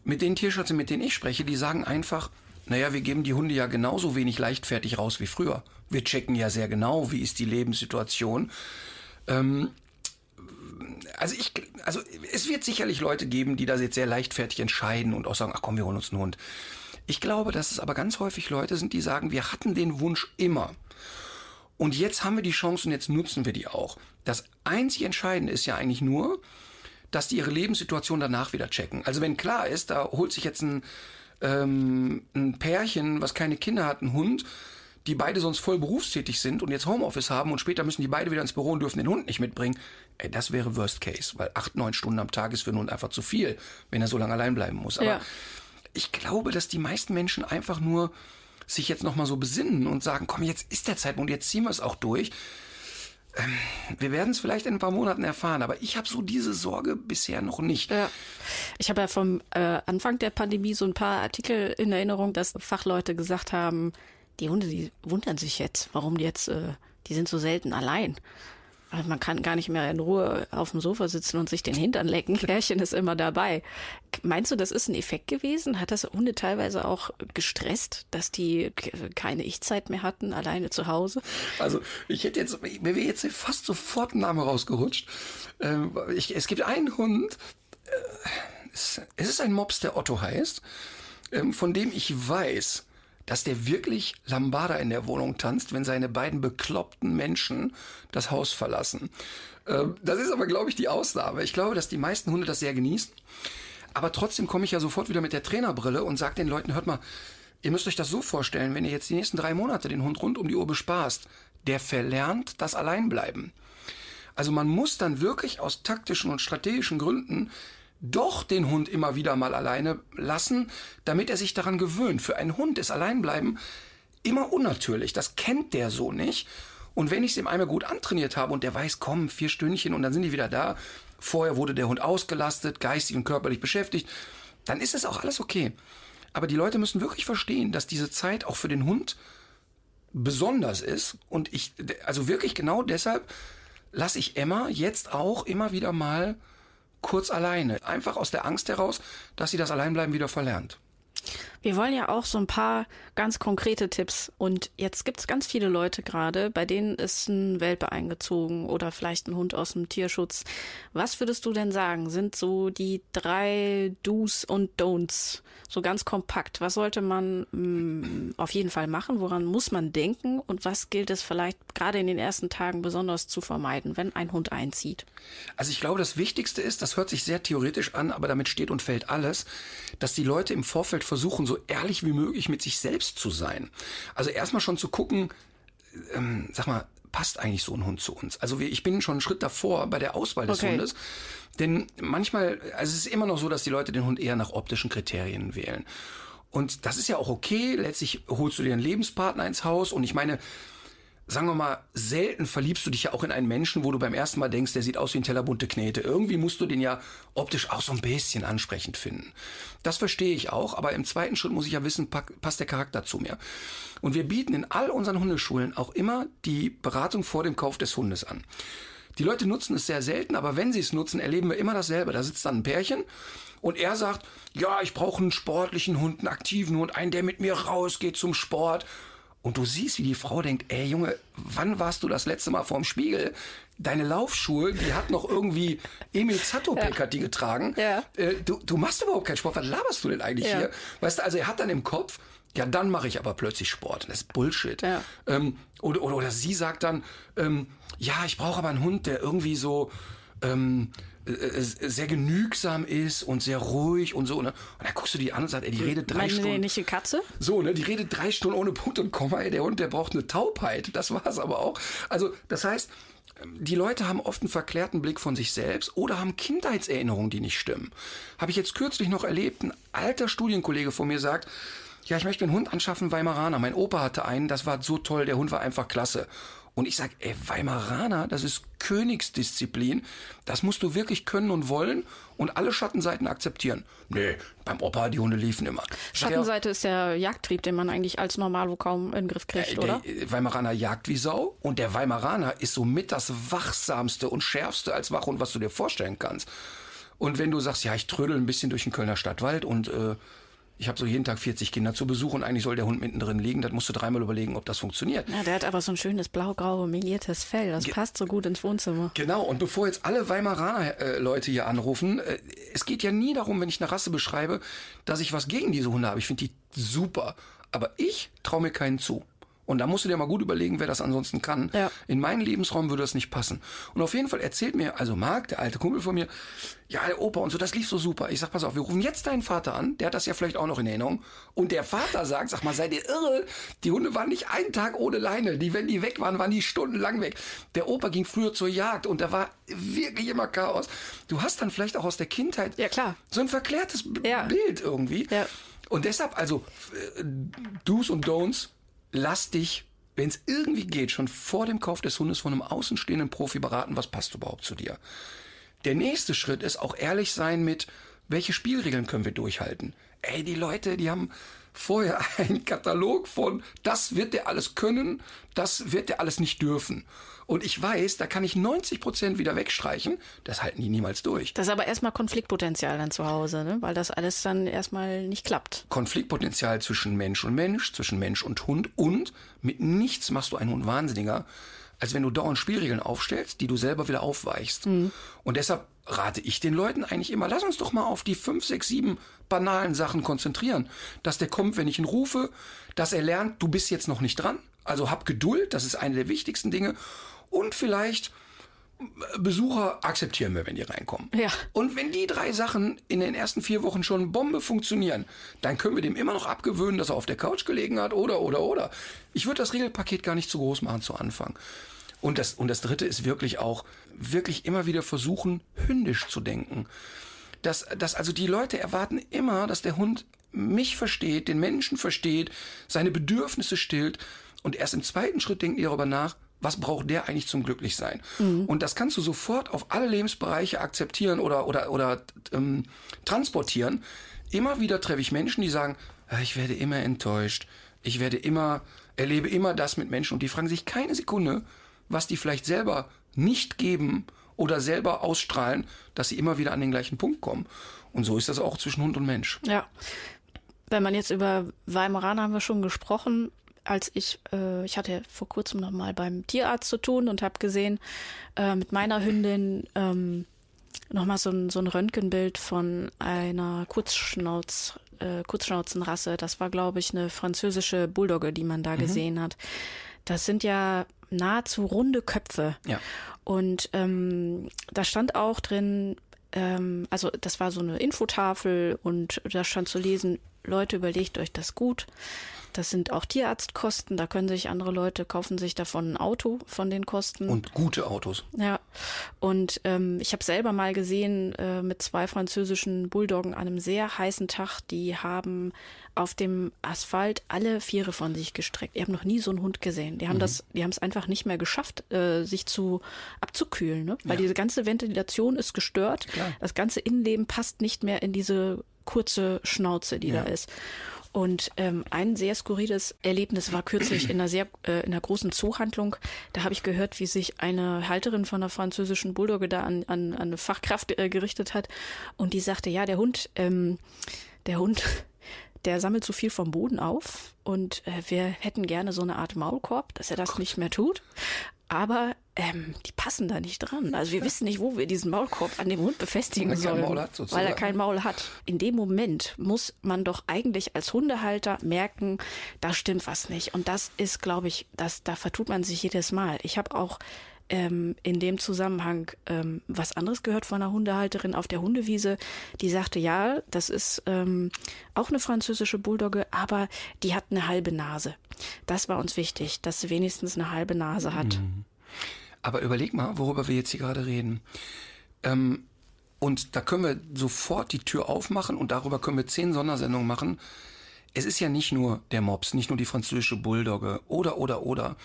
Mit den Tierschützern, mit denen ich spreche, die sagen einfach, Naja, wir geben die Hunde ja genauso wenig leichtfertig raus wie früher. Wir checken ja sehr genau, wie ist die Lebenssituation. Ähm, also ich, also es wird sicherlich Leute geben, die das jetzt sehr leichtfertig entscheiden und auch sagen, ach komm, wir holen uns einen Hund. Ich glaube, dass es aber ganz häufig Leute sind, die sagen, wir hatten den Wunsch immer. Und jetzt haben wir die Chance und jetzt nutzen wir die auch. Das einzig Entscheidende ist ja eigentlich nur, dass die ihre Lebenssituation danach wieder checken. Also wenn klar ist, da holt sich jetzt ein, ähm, ein Pärchen, was keine Kinder hat, einen Hund, die beide sonst voll berufstätig sind und jetzt Homeoffice haben und später müssen die beide wieder ins Büro und dürfen den Hund nicht mitbringen, ey, das wäre Worst Case, weil acht, neun Stunden am Tag ist für einen Hund einfach zu viel, wenn er so lange allein bleiben muss. Aber ja. ich glaube, dass die meisten Menschen einfach nur sich jetzt nochmal so besinnen und sagen, komm, jetzt ist der Zeitpunkt, jetzt ziehen wir es auch durch. Ähm, wir werden es vielleicht in ein paar Monaten erfahren, aber ich habe so diese Sorge bisher noch nicht. Ja. Ich habe ja vom äh, Anfang der Pandemie so ein paar Artikel in Erinnerung, dass Fachleute gesagt haben, die Hunde, die wundern sich jetzt, warum die jetzt, äh, die sind so selten allein. Also man kann gar nicht mehr in Ruhe auf dem Sofa sitzen und sich den Hintern lecken. Pärchen ist immer dabei. Meinst du, das ist ein Effekt gewesen? Hat das Hunde teilweise auch gestresst, dass die keine Ich-Zeit mehr hatten, alleine zu Hause? Also ich hätte jetzt, mir wäre jetzt fast sofort ein Name rausgerutscht. Ähm, ich, es gibt einen Hund, äh, es ist ein Mops, der Otto heißt, ähm, von dem ich weiß, dass der wirklich Lambada in der Wohnung tanzt, wenn seine beiden bekloppten Menschen das Haus verlassen. Ähm, das ist aber, glaube ich, die Ausnahme. Ich glaube, dass die meisten Hunde das sehr genießen. Aber trotzdem komme ich ja sofort wieder mit der Trainerbrille und sage den Leuten, hört mal, ihr müsst euch das so vorstellen, wenn ihr jetzt die nächsten drei Monate den Hund rund um die Uhr bespaßt, der verlernt das Alleinbleiben. Also man muss dann wirklich aus taktischen und strategischen Gründen doch den Hund immer wieder mal alleine lassen, damit er sich daran gewöhnt. Für einen Hund ist Alleinbleiben immer unnatürlich. Das kennt der so nicht. Und wenn ich es ihm einmal gut antrainiert habe und der weiß, komm, vier Stündchen und dann sind die wieder da, vorher wurde der Hund ausgelastet, geistig und körperlich beschäftigt, dann ist es auch alles okay. Aber die Leute müssen wirklich verstehen, dass diese Zeit auch für den Hund besonders ist. Und ich, also wirklich genau deshalb lasse ich Emma jetzt auch immer wieder mal kurz alleine. Einfach aus der Angst heraus, dass sie das Alleinbleiben wieder verlernt. Wir wollen ja auch so ein paar ganz konkrete Tipps. Und jetzt gibt es ganz viele Leute gerade, bei denen ist ein Welpe eingezogen oder vielleicht ein Hund aus dem Tierschutz. Was würdest du denn sagen, sind so die drei Do's und Don'ts? So ganz kompakt. Was sollte man mh, mm, auf jeden Fall machen? Woran muss man denken? Und was gilt es vielleicht gerade in den ersten Tagen besonders zu vermeiden, wenn ein Hund einzieht? Also ich glaube, das Wichtigste ist, das hört sich sehr theoretisch an, aber damit steht und fällt alles, dass die Leute im Vorfeld versuchen, so ehrlich wie möglich mit sich selbst zu sein. Also erstmal schon zu gucken, ähm, sag mal, passt eigentlich so ein Hund zu uns? Also ich bin schon einen Schritt davor bei der Auswahl des okay. Hundes. Denn manchmal, also es ist immer noch so, dass die Leute den Hund eher nach optischen Kriterien wählen. Und das ist ja auch okay. Letztlich holst du dir einen Lebenspartner ins Haus. Und ich meine, sagen wir mal, selten verliebst du dich ja auch in einen Menschen, wo du beim ersten Mal denkst, der sieht aus wie ein Teller bunte Knete. Irgendwie musst du den ja optisch auch so ein bisschen ansprechend finden. Das verstehe ich auch, aber im zweiten Schritt muss ich ja wissen, passt der Charakter zu mir. Und wir bieten in all unseren Hundeschulen auch immer die Beratung vor dem Kauf des Hundes an. Die Leute nutzen es sehr selten, aber wenn sie es nutzen, erleben wir immer dasselbe. Da sitzt dann ein Pärchen und er sagt, ja, ich brauche einen sportlichen Hund, einen aktiven Hund, einen, der mit mir rausgeht zum Sport. Und du siehst, wie die Frau denkt, ey Junge, wann warst du das letzte Mal vorm Spiegel? Deine Laufschuhe, die hat noch irgendwie Emil Zatopek ja. getragen. Ja. Äh, du, du machst überhaupt keinen Sport. Was laberst du denn eigentlich ja. hier? Weißt du, also er hat dann im Kopf, ja, dann mache ich aber plötzlich Sport. Das ist Bullshit. Ja. Ähm, oder, oder, oder sie sagt dann, ähm, ja, ich brauche aber einen Hund, der irgendwie so ähm, äh, äh, sehr genügsam ist und sehr ruhig und so. Ne? Und dann guckst du die an und sagst, ey, die redet drei Meine Stunden. Nicht Katze? So, ne, die redet drei Stunden ohne Punkt und Komma. Ey, der Hund, der braucht eine Taubheit. Das war's aber auch. Also, das heißt, die Leute haben oft einen verklärten Blick von sich selbst oder haben Kindheitserinnerungen, die nicht stimmen. Habe ich jetzt kürzlich noch erlebt, ein alter Studienkollege von mir sagt, ja, ich möchte einen Hund anschaffen, Weimaraner. Mein Opa hatte einen, das war so toll, der Hund war einfach klasse. Und ich sag, ey, Weimaraner, das ist Königsdisziplin. Das musst du wirklich können und wollen und alle Schattenseiten akzeptieren. Nee, beim Opa, die Hunde liefen immer. Schattenseite ja, ist der Jagdtrieb, den man eigentlich als Normalo kaum in den Griff kriegt, äh, oder? Der Weimaraner jagt wie Sau und der Weimaraner ist somit das wachsamste und schärfste als Wachhund, was du dir vorstellen kannst. Und wenn du sagst, ja, ich trödel ein bisschen durch den Kölner Stadtwald und äh, Ich habe so jeden Tag 40 Kinder zu Besuch und eigentlich soll der Hund mittendrin liegen. Das musst du dreimal überlegen, ob das funktioniert. Ja, der hat aber so ein schönes blau-grau meliertes Fell. Das passt so gut ins Wohnzimmer. Genau, und bevor jetzt alle Weimaraner-Leute hier anrufen, äh, es geht ja nie darum, wenn ich eine Rasse beschreibe, dass ich was gegen diese Hunde habe. Ich finde die super. Aber ich traue mir keinen zu. Und da musst du dir mal gut überlegen, wer das ansonsten kann. Ja. In meinen Lebensraum würde das nicht passen. Und auf jeden Fall erzählt mir, also Marc, der alte Kumpel von mir, ja, der Opa und so, das lief so super. Ich sag, pass auf, wir rufen jetzt deinen Vater an, der hat das ja vielleicht auch noch in Erinnerung. Und der Vater sagt, sag mal, seid ihr irre? Die Hunde waren nicht einen Tag ohne Leine. Die, wenn die weg waren, waren die stundenlang weg. Der Opa ging früher zur Jagd und da war wirklich immer Chaos. Du hast dann vielleicht auch aus der Kindheit Ja, klar. so ein verklärtes B- Ja. Bild irgendwie. Ja. Und deshalb, also, äh, Do's und Don'ts, lass dich, wenn es irgendwie geht, schon vor dem Kauf des Hundes von einem außenstehenden Profi beraten, was passt überhaupt zu dir. Der nächste Schritt ist auch ehrlich sein mit, welche Spielregeln können wir durchhalten. Ey, die Leute, die haben vorher einen Katalog von, das wird der alles können, das wird der alles nicht dürfen. Und ich weiß, da kann ich 90 Prozent wieder wegstreichen, das halten die niemals durch. Das ist aber erstmal Konfliktpotenzial dann zu Hause, ne? weil das alles dann erstmal nicht klappt. Konfliktpotenzial zwischen Mensch und Mensch, zwischen Mensch und Hund und mit nichts machst du einen Hund wahnsinniger, als wenn du dauernd Spielregeln aufstellst, die du selber wieder aufweichst. Und deshalb rate ich den Leuten eigentlich immer, lass uns doch mal auf die fünf, sechs, sieben banalen Sachen konzentrieren. Dass der kommt, wenn ich ihn rufe, dass er lernt, du bist jetzt noch nicht dran. Also hab Geduld, das ist eine der wichtigsten Dinge. Und vielleicht Besucher akzeptieren wir, wenn die reinkommen. Ja. Und wenn die drei Sachen in den ersten vier Wochen schon Bombe funktionieren, dann können wir dem immer noch abgewöhnen, dass er auf der Couch gelegen hat oder, oder, oder. Ich würde das Regelpaket gar nicht zu groß machen zu Anfang. Und das, und das dritte ist wirklich auch, wirklich immer wieder versuchen, hündisch zu denken. Dass, dass also die Leute erwarten immer, dass der Hund mich versteht, den Menschen versteht, seine Bedürfnisse stillt. Und erst im zweiten Schritt denken die darüber nach, was braucht der eigentlich zum Glücklichsein? Und das kannst du sofort auf alle Lebensbereiche akzeptieren oder, oder, oder ähm, transportieren. Immer wieder treffe ich Menschen, die sagen, "Ah, ich werde immer enttäuscht, ich werde immer, erlebe immer das mit Menschen und die fragen sich keine Sekunde, was die vielleicht selber nicht geben oder selber ausstrahlen, dass sie immer wieder an den gleichen Punkt kommen. Und so ist das auch zwischen Hund und Mensch. Ja. Wenn man jetzt über Weimaraner haben wir schon gesprochen, als ich, äh, ich hatte vor kurzem noch mal beim Tierarzt zu tun und habe gesehen äh, mit meiner Hündin ähm, noch mal so ein, so ein Röntgenbild von einer Kurzschnauz, äh, Kurzschnauzenrasse. Das war, glaube ich, eine französische Bulldogge, die man da gesehen hat. Das sind ja nahezu runde Köpfe. Ja. Und ähm, da stand auch drin, ähm, also das war so eine Infotafel und da stand zu lesen, Leute, überlegt euch das gut. Das sind auch Tierarztkosten, da können sich andere Leute kaufen sich davon ein Auto von den Kosten. Und gute Autos. Ja, und ähm, ich habe selber mal gesehen äh, mit zwei französischen Bulldoggen an einem sehr heißen Tag, die haben auf dem Asphalt alle Viere von sich gestreckt. Ich habe noch nie so einen Hund gesehen. Die haben das, die haben es einfach nicht mehr geschafft, äh, sich zu abzukühlen, ne? weil Ja. diese ganze Ventilation ist gestört. Klar. Das ganze Innenleben passt nicht mehr in diese kurze Schnauze, die Ja. da ist. Und ähm, ein sehr skurriles Erlebnis war kürzlich in einer sehr äh, in einer großen Zoohandlung. Da habe ich gehört, wie sich eine Halterin von einer französischen Bulldogge da an, an, an eine Fachkraft äh, gerichtet hat. Und die sagte, ja, der Hund, ähm, der Hund, der sammelt so viel vom Boden auf und äh, wir hätten gerne so eine Art Maulkorb, dass er das nicht mehr tut. Aber ähm, die passen da nicht dran. Also wir wissen nicht, wo wir diesen Maulkorb an dem Hund befestigen Weil sollen. Maul hat, weil er kein Maul hat. In dem Moment muss man doch eigentlich als Hundehalter merken, da stimmt was nicht. Und das ist, glaube ich, das, da vertut man sich jedes Mal. Ich habe auch ähm, in dem Zusammenhang ähm, was anderes gehört von einer Hundehalterin auf der Hundewiese, die sagte, ja, das ist ähm, auch eine französische Bulldogge, aber die hat eine halbe Nase. Das war uns wichtig, dass sie wenigstens eine halbe Nase hat. Aber überleg mal, worüber wir jetzt hier gerade reden. Ähm, und da können wir sofort die Tür aufmachen und darüber können wir zehn Sondersendungen machen. Es ist ja nicht nur der Mops, nicht nur die französische Bulldogge oder, oder, oder.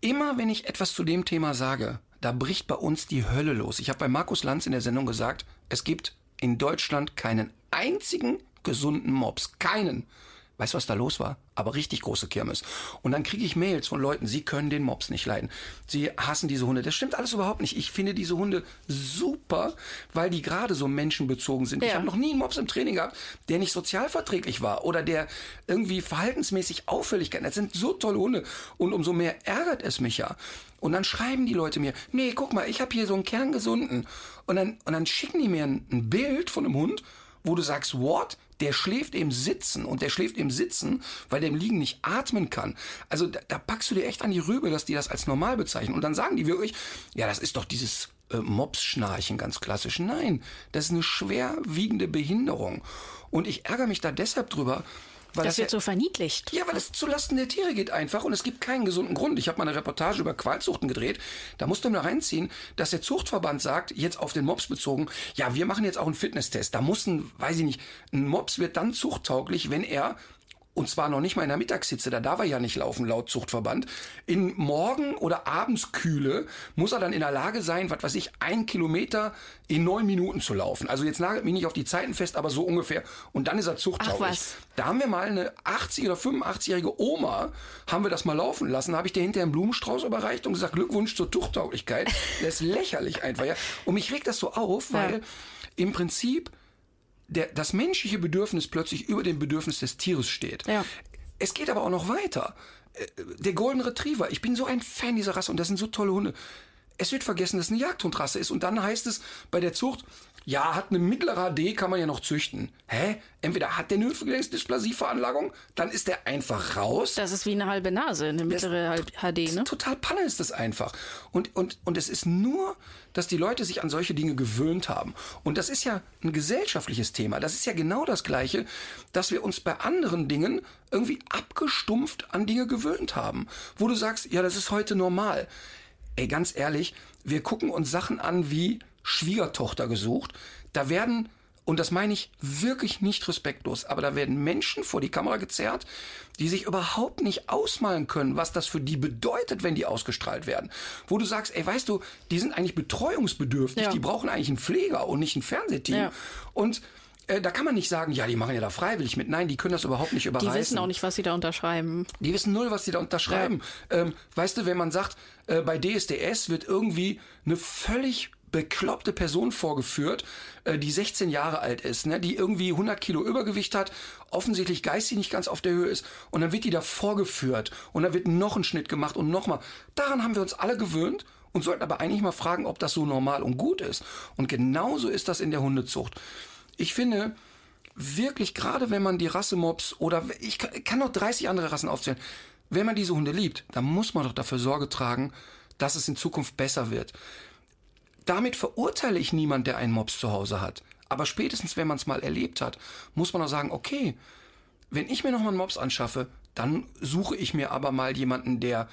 Immer wenn ich etwas zu dem Thema sage, da bricht bei uns die Hölle los. Ich habe bei Markus Lanz in der Sendung gesagt, es gibt in Deutschland keinen einzigen gesunden Mops. Keinen. Weißt du, was da los war? Aber richtig große Kirmes. Und dann kriege ich Mails von Leuten, sie können den Mops nicht leiden. Sie hassen diese Hunde. Das stimmt alles überhaupt nicht. Ich finde diese Hunde super, weil die gerade so menschenbezogen sind. Ja. Ich habe noch nie einen Mops im Training gehabt, der nicht sozialverträglich war oder der irgendwie verhaltensmäßig Auffälligkeiten. Das sind so tolle Hunde. Und umso mehr ärgert es mich ja. Und dann schreiben die Leute mir, nee, guck mal, ich habe hier so einen kerngesunden. Und dann, und dann schicken die mir ein, ein Bild von einem Hund, wo du sagst, what? Der schläft im Sitzen und der schläft im Sitzen, weil der im Liegen nicht atmen kann. Also da, da packst du dir echt an die Rübe, dass die das als normal bezeichnen. Und dann sagen die wirklich, ja, das ist doch dieses äh, Mopsschnarchen ganz klassisch. Nein, das ist eine schwerwiegende Behinderung. Und ich ärgere mich da deshalb drüber, weil Das das, wird ja, so verniedlicht. ja, weil es zulasten der Tiere geht einfach und es gibt keinen gesunden Grund. Ich habe mal eine Reportage über Qualzuchten gedreht. Da musste man reinziehen, dass der Zuchtverband sagt, jetzt auf den Mops bezogen, ja, wir machen jetzt auch einen Fitnesstest. Da muss ein, weiß ich nicht, ein Mops wird dann zuchttauglich, wenn er und zwar noch nicht mal in der Mittagshitze, da darf er ja nicht laufen, laut Zuchtverband. In Morgen- oder Abendskühle muss er dann in der Lage sein, was weiß ich, ein Kilometer in neun Minuten zu laufen. Also jetzt nagelt mich nicht auf die Zeiten fest, aber so ungefähr. Und dann ist er zuchttauglich. Da haben wir mal eine 80- oder 85-jährige Oma, haben wir das mal laufen lassen. Da habe ich dir hinterher einen Blumenstrauß überreicht und gesagt, Glückwunsch zur Tuchttauglichkeit. Das ist lächerlich einfach, ja. Und mich regt das so auf, weil Ja. im Prinzip der, das menschliche Bedürfnis plötzlich über dem Bedürfnis des Tieres steht. Ja. Es geht aber auch noch weiter. Äh, Der Golden Retriever, ich bin so ein Fan dieser Rasse und das sind so tolle Hunde. Es wird vergessen, dass es eine Jagdhundrasse ist und dann heißt es bei der Zucht, ja, hat eine mittlere HD, kann man ja noch züchten. Hä? Entweder hat der eine Hüftgelenksdysplasie-Veranlagung, dann ist der einfach raus. Das ist wie eine halbe Nase, eine mittlere HD, ne? Total Panne ist das einfach. Und, und, und es ist nur, dass die Leute sich an solche Dinge gewöhnt haben. Und das ist ja ein gesellschaftliches Thema. Das ist ja genau das Gleiche, dass wir uns bei anderen Dingen irgendwie abgestumpft an Dinge gewöhnt haben. Wo du sagst, ja, das ist heute normal. Ey, ganz ehrlich, wir gucken uns Sachen an wie Schwiegertochter gesucht. Da werden und das meine ich wirklich nicht respektlos, aber da werden Menschen vor die Kamera gezerrt, die sich überhaupt nicht ausmalen können, was das für die bedeutet, wenn die ausgestrahlt werden. Wo du sagst, ey, weißt du, die sind eigentlich betreuungsbedürftig, Ja. die brauchen eigentlich einen Pfleger und nicht ein Fernsehteam. Ja. Und äh, da kann man nicht sagen, ja, die machen ja da freiwillig mit. Nein, die können das überhaupt nicht Die überreißen. wissen auch nicht, was sie da unterschreiben. Die wissen null, was sie da unterschreiben. Ähm, weißt du, wenn man sagt, äh, bei DSDS wird irgendwie eine völlig bekloppte Person vorgeführt, äh, die 16 Jahre alt ist, ne, die irgendwie 100 Kilo Übergewicht hat, offensichtlich geistig nicht ganz auf der Höhe ist und dann wird die da vorgeführt und dann wird noch ein Schnitt gemacht und nochmal. Daran haben wir uns alle gewöhnt und sollten aber eigentlich mal fragen, ob das so normal und gut ist. Und genauso ist das in der Hundezucht. Ich finde, wirklich, gerade wenn man die Rasse Mops oder ich kann- kann noch 30 andere Rassen aufzählen, wenn man diese Hunde liebt, dann muss man doch dafür Sorge tragen, dass es in Zukunft besser wird. Damit verurteile ich niemand, der einen Mops zu Hause hat. Aber spätestens, wenn man es mal erlebt hat, muss man auch sagen, okay, wenn ich mir noch mal einen Mops anschaffe, dann suche ich mir aber mal jemanden, der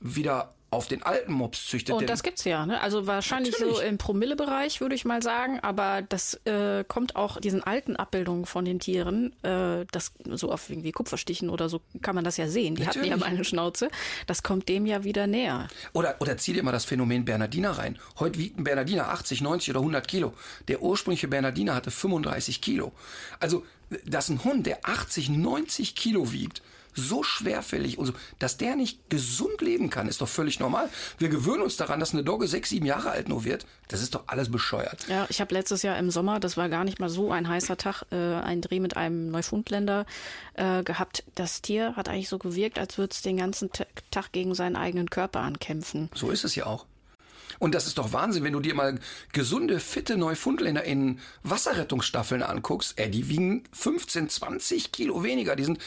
wieder auf den alten Mops züchtet. Und denn- das gibt's ja, ne? Also wahrscheinlich so Natürlich. im Promillebereich, würde ich mal sagen. Aber das äh, kommt auch diesen alten Abbildungen von den Tieren, äh, das so auf irgendwie Kupferstichen oder so kann man das ja sehen. Die hatten ja Natürlich. mal eine Schnauze. Das kommt dem ja wieder näher. Oder, oder zieh dir mal das Phänomen Bernardiner rein. Heute wiegt ein Bernardiner 80, 90 oder 100 Kilo. Der ursprüngliche Bernardiner hatte 35 Kilo. Also, dass ein Hund, der 80, 90 Kilo wiegt, so schwerfällig und so, dass der nicht gesund leben kann, ist doch völlig normal. Wir gewöhnen uns daran, dass eine Dogge sechs, sieben Jahre alt nur wird. Das ist doch alles bescheuert. Ja, ich habe letztes Jahr im Sommer, das war gar nicht mal so ein heißer Tag, äh, einen Dreh mit einem Neufundländer äh, gehabt. Das Tier hat eigentlich so gewirkt, als würde es den ganzen Ta- Tag gegen seinen eigenen Körper ankämpfen. So ist es ja auch. Und das ist doch Wahnsinn, wenn du dir mal gesunde, fitte Neufundländer in Wasserrettungsstaffeln anguckst. Ey, die wiegen 15, 20 Kilo weniger. Die sind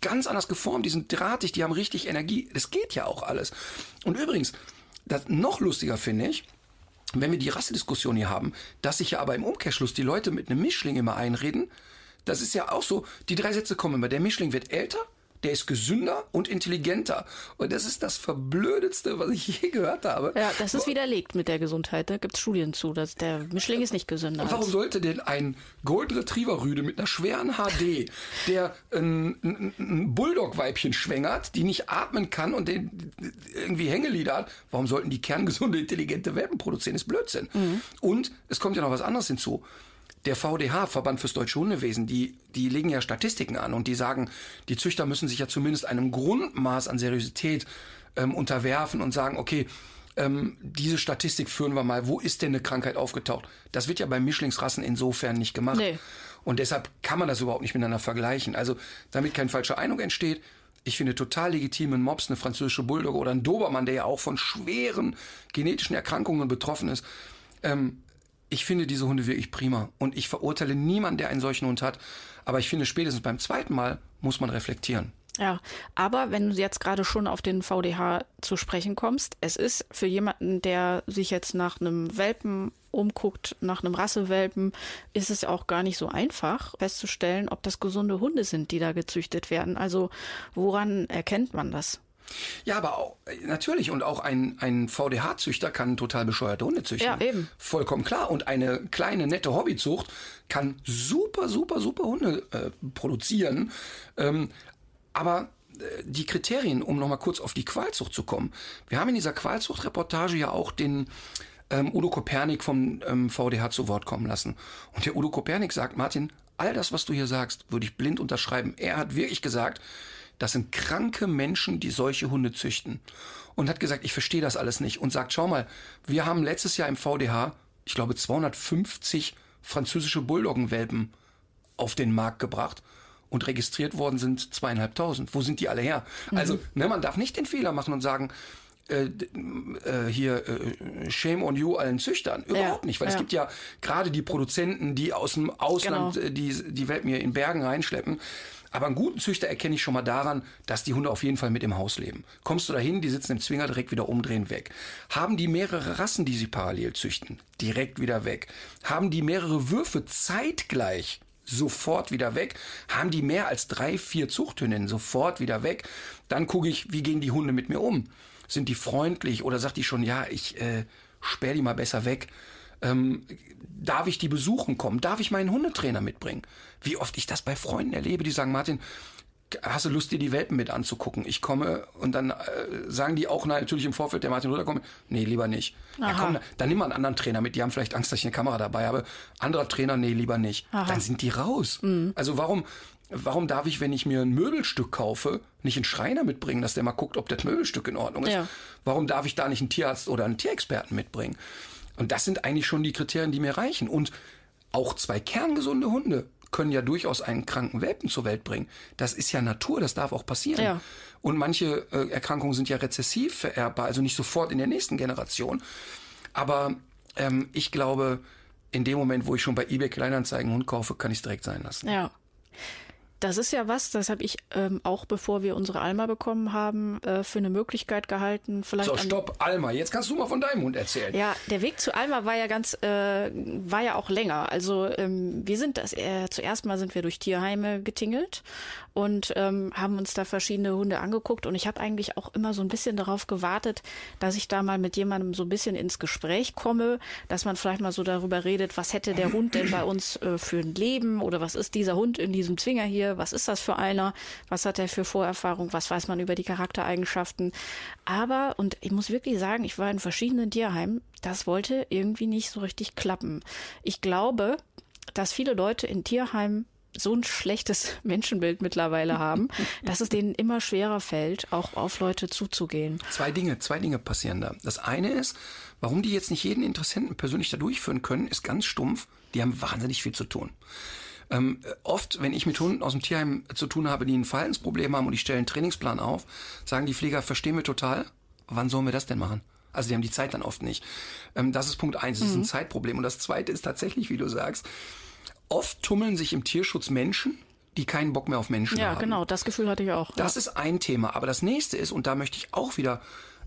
ganz anders geformt, die sind drahtig, die haben richtig Energie. Das geht ja auch alles. Und übrigens, das noch lustiger finde ich, wenn wir die Rassediskussion hier haben, dass sich ja aber im Umkehrschluss die Leute mit einem Mischling immer einreden, das ist ja auch so, die drei Sätze kommen immer. Der Mischling wird älter, der ist gesünder und intelligenter. Und das ist das Verblödetste, was ich je gehört habe. Ja, das ist widerlegt mit der Gesundheit. Da gibt's Studien zu. Dass der Mischling ist nicht gesünder. Und warum als- sollte denn ein Golden Retriever Rüde mit einer schweren HD, der ein, ein, ein Bulldog-Weibchen schwängert, die nicht atmen kann und den irgendwie Hängelieder hat, warum sollten die kerngesunde, intelligente Welpen produzieren? ist Blödsinn. Und es kommt ja noch was anderes hinzu. Der VDH, Verband fürs Deutsche Hundewesen, die, die legen ja Statistiken an und die sagen, die Züchter müssen sich ja zumindest einem Grundmaß an Seriosität ähm, unterwerfen und sagen, okay, ähm, diese Statistik führen wir mal, wo ist denn eine Krankheit aufgetaucht? Das wird ja bei Mischlingsrassen insofern nicht gemacht. Nee. Und deshalb kann man das überhaupt nicht miteinander vergleichen. Also, damit keine falsche Eindruck entsteht, ich finde total legitimen Mops, eine französische Bulldogge oder ein Dobermann, der ja auch von schweren genetischen Erkrankungen betroffen ist. Ähm, ich finde diese Hunde wirklich prima. Und ich verurteile niemanden, der einen solchen Hund hat. Aber ich finde, spätestens beim zweiten Mal muss man reflektieren. Ja, aber wenn du jetzt gerade schon auf den VDH zu sprechen kommst, es ist für jemanden, der sich jetzt nach einem Welpen umguckt, nach einem Rassewelpen, ist es auch gar nicht so einfach festzustellen, ob das gesunde Hunde sind, die da gezüchtet werden. Also woran erkennt man das? Ja, aber auch, natürlich. Und auch ein, ein VDH-Züchter kann total bescheuerte Hunde züchten. Ja, eben. Vollkommen klar. Und eine kleine, nette Hobbyzucht kann super, super, super Hunde äh, produzieren. Ähm, aber äh, die Kriterien, um nochmal kurz auf die Qualzucht zu kommen. Wir haben in dieser Qualzucht-Reportage ja auch den ähm, Udo Kopernik vom ähm, VDH zu Wort kommen lassen. Und der Udo Kopernik sagt, Martin, all das, was du hier sagst, würde ich blind unterschreiben. Er hat wirklich gesagt, das sind kranke Menschen, die solche Hunde züchten. Und hat gesagt, ich verstehe das alles nicht. Und sagt, schau mal, wir haben letztes Jahr im VDH, ich glaube, 250 französische Bulldoggenwelpen auf den Markt gebracht und registriert worden sind zweieinhalbtausend. Wo sind die alle her? Mhm. Also, ne, man darf nicht den Fehler machen und sagen, äh, äh, hier äh, Shame on you allen Züchtern. Überhaupt ja, nicht, weil ja. es gibt ja gerade die Produzenten, die aus dem Ausland genau. Äh, die, die Welpen hier in Bergen reinschleppen. Aber einen guten Züchter erkenne ich schon mal daran, dass die Hunde auf jeden Fall mit im Haus leben. Kommst du dahin, die sitzen im Zwinger direkt wieder umdrehen weg. Haben die mehrere Rassen, die sie parallel züchten? Direkt wieder weg. Haben die mehrere Würfe zeitgleich? sofort wieder weg. Haben die mehr als drei, vier Zuchthündinnen sofort wieder weg. Dann gucke ich, wie gehen die Hunde mit mir um? Sind die freundlich oder sagt die schon, ja, ich äh, sperr die mal besser weg? Ähm, darf ich die besuchen kommen? Darf ich meinen Hundetrainer mitbringen? Wie oft ich das bei Freunden erlebe, die sagen, Martin, hast du Lust, dir die Welpen mit anzugucken? Ich komme und dann äh, sagen die auch natürlich im Vorfeld, der Martin Rütter kommt, nee, lieber nicht. Ja, komm, dann nimm mal einen anderen Trainer mit, die haben vielleicht Angst, dass ich eine Kamera dabei habe. Anderer Trainer, nee, lieber nicht. Aha. Dann sind die raus. Mhm. Also warum, warum darf ich, wenn ich mir ein Möbelstück kaufe, nicht einen Schreiner mitbringen, dass der mal guckt, ob das Möbelstück in Ordnung ist? Ja. Warum darf ich da nicht einen Tierarzt oder einen Tierexperten mitbringen? Und das sind eigentlich schon die Kriterien, die mir reichen. Und auch zwei kerngesunde Hunde können ja durchaus einen kranken Welpen zur Welt bringen. Das ist ja Natur, das darf auch passieren. Ja. Und manche äh, Erkrankungen sind ja rezessiv vererbbar, also nicht sofort in der nächsten Generation. Aber ähm, ich glaube, in dem Moment, wo ich schon bei eBay Kleinanzeigen Hund kaufe, kann ich es direkt sein lassen. Ja. Das ist ja was, das habe ich ähm, auch, bevor wir unsere Alma bekommen haben, äh, für eine Möglichkeit gehalten. Vielleicht so, stopp, Alma. Jetzt kannst du mal von deinem Hund erzählen. Ja, der Weg zu Alma war ja ganz, äh, war ja auch länger. Also ähm, wir sind das, äh, zuerst mal sind wir durch Tierheime getingelt und ähm, haben uns da verschiedene Hunde angeguckt. Und ich habe eigentlich auch immer so ein bisschen darauf gewartet, dass ich da mal mit jemandem so ein bisschen ins Gespräch komme, dass man vielleicht mal so darüber redet, was hätte der Hund denn bei uns äh, für ein Leben oder was ist dieser Hund in diesem Zwinger hier, was ist das für einer, was hat er für Vorerfahrung, was weiß man über die Charaktereigenschaften. Aber, und ich muss wirklich sagen, ich war in verschiedenen Tierheimen, das wollte irgendwie nicht so richtig klappen. Ich glaube, dass viele Leute in Tierheimen so ein schlechtes Menschenbild mittlerweile haben, dass es denen immer schwerer fällt, auch auf Leute zuzugehen. Zwei Dinge, zwei Dinge passieren da. Das eine ist, warum die jetzt nicht jeden Interessenten persönlich da durchführen können, ist ganz stumpf. Die haben wahnsinnig viel zu tun. Ähm, oft, wenn ich mit Hunden aus dem Tierheim zu tun habe, die ein Verhaltensproblem haben und ich stelle einen Trainingsplan auf, sagen die Pfleger, verstehen wir total, wann sollen wir das denn machen? Also die haben die Zeit dann oft nicht. Ähm, das ist Punkt eins, das mhm. ist ein mhm. Zeitproblem. Und das zweite ist tatsächlich, wie du sagst, Oft tummeln sich im Tierschutz Menschen, die keinen Bock mehr auf Menschen ja, haben. Ja, genau, das Gefühl hatte ich auch. Das ja. ist ein Thema. Aber das nächste ist, und da möchte ich auch wieder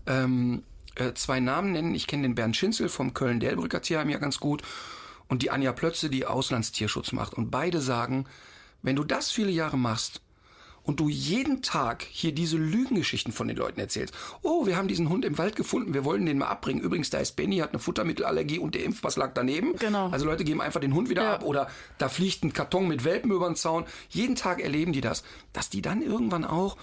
ähm, äh, zwei Namen nennen. Ich kenne den Bernd Schinzel vom Köln-Delbrücker Tierheim ja ganz gut und die Anja Plötze, die Auslandstierschutz macht. Und beide sagen, wenn du das viele Jahre machst, und du jeden Tag hier diese Lügengeschichten von den Leuten erzählst. Oh, wir haben diesen Hund im Wald gefunden, wir wollen den mal abbringen. Übrigens, da ist Benny, hat eine Futtermittelallergie und der Impfpass lag daneben. Genau. Also Leute geben einfach den Hund wieder ja. ab oder da fliegt ein Karton mit Welpen über den Zaun. Jeden Tag erleben die das. Dass die dann irgendwann auch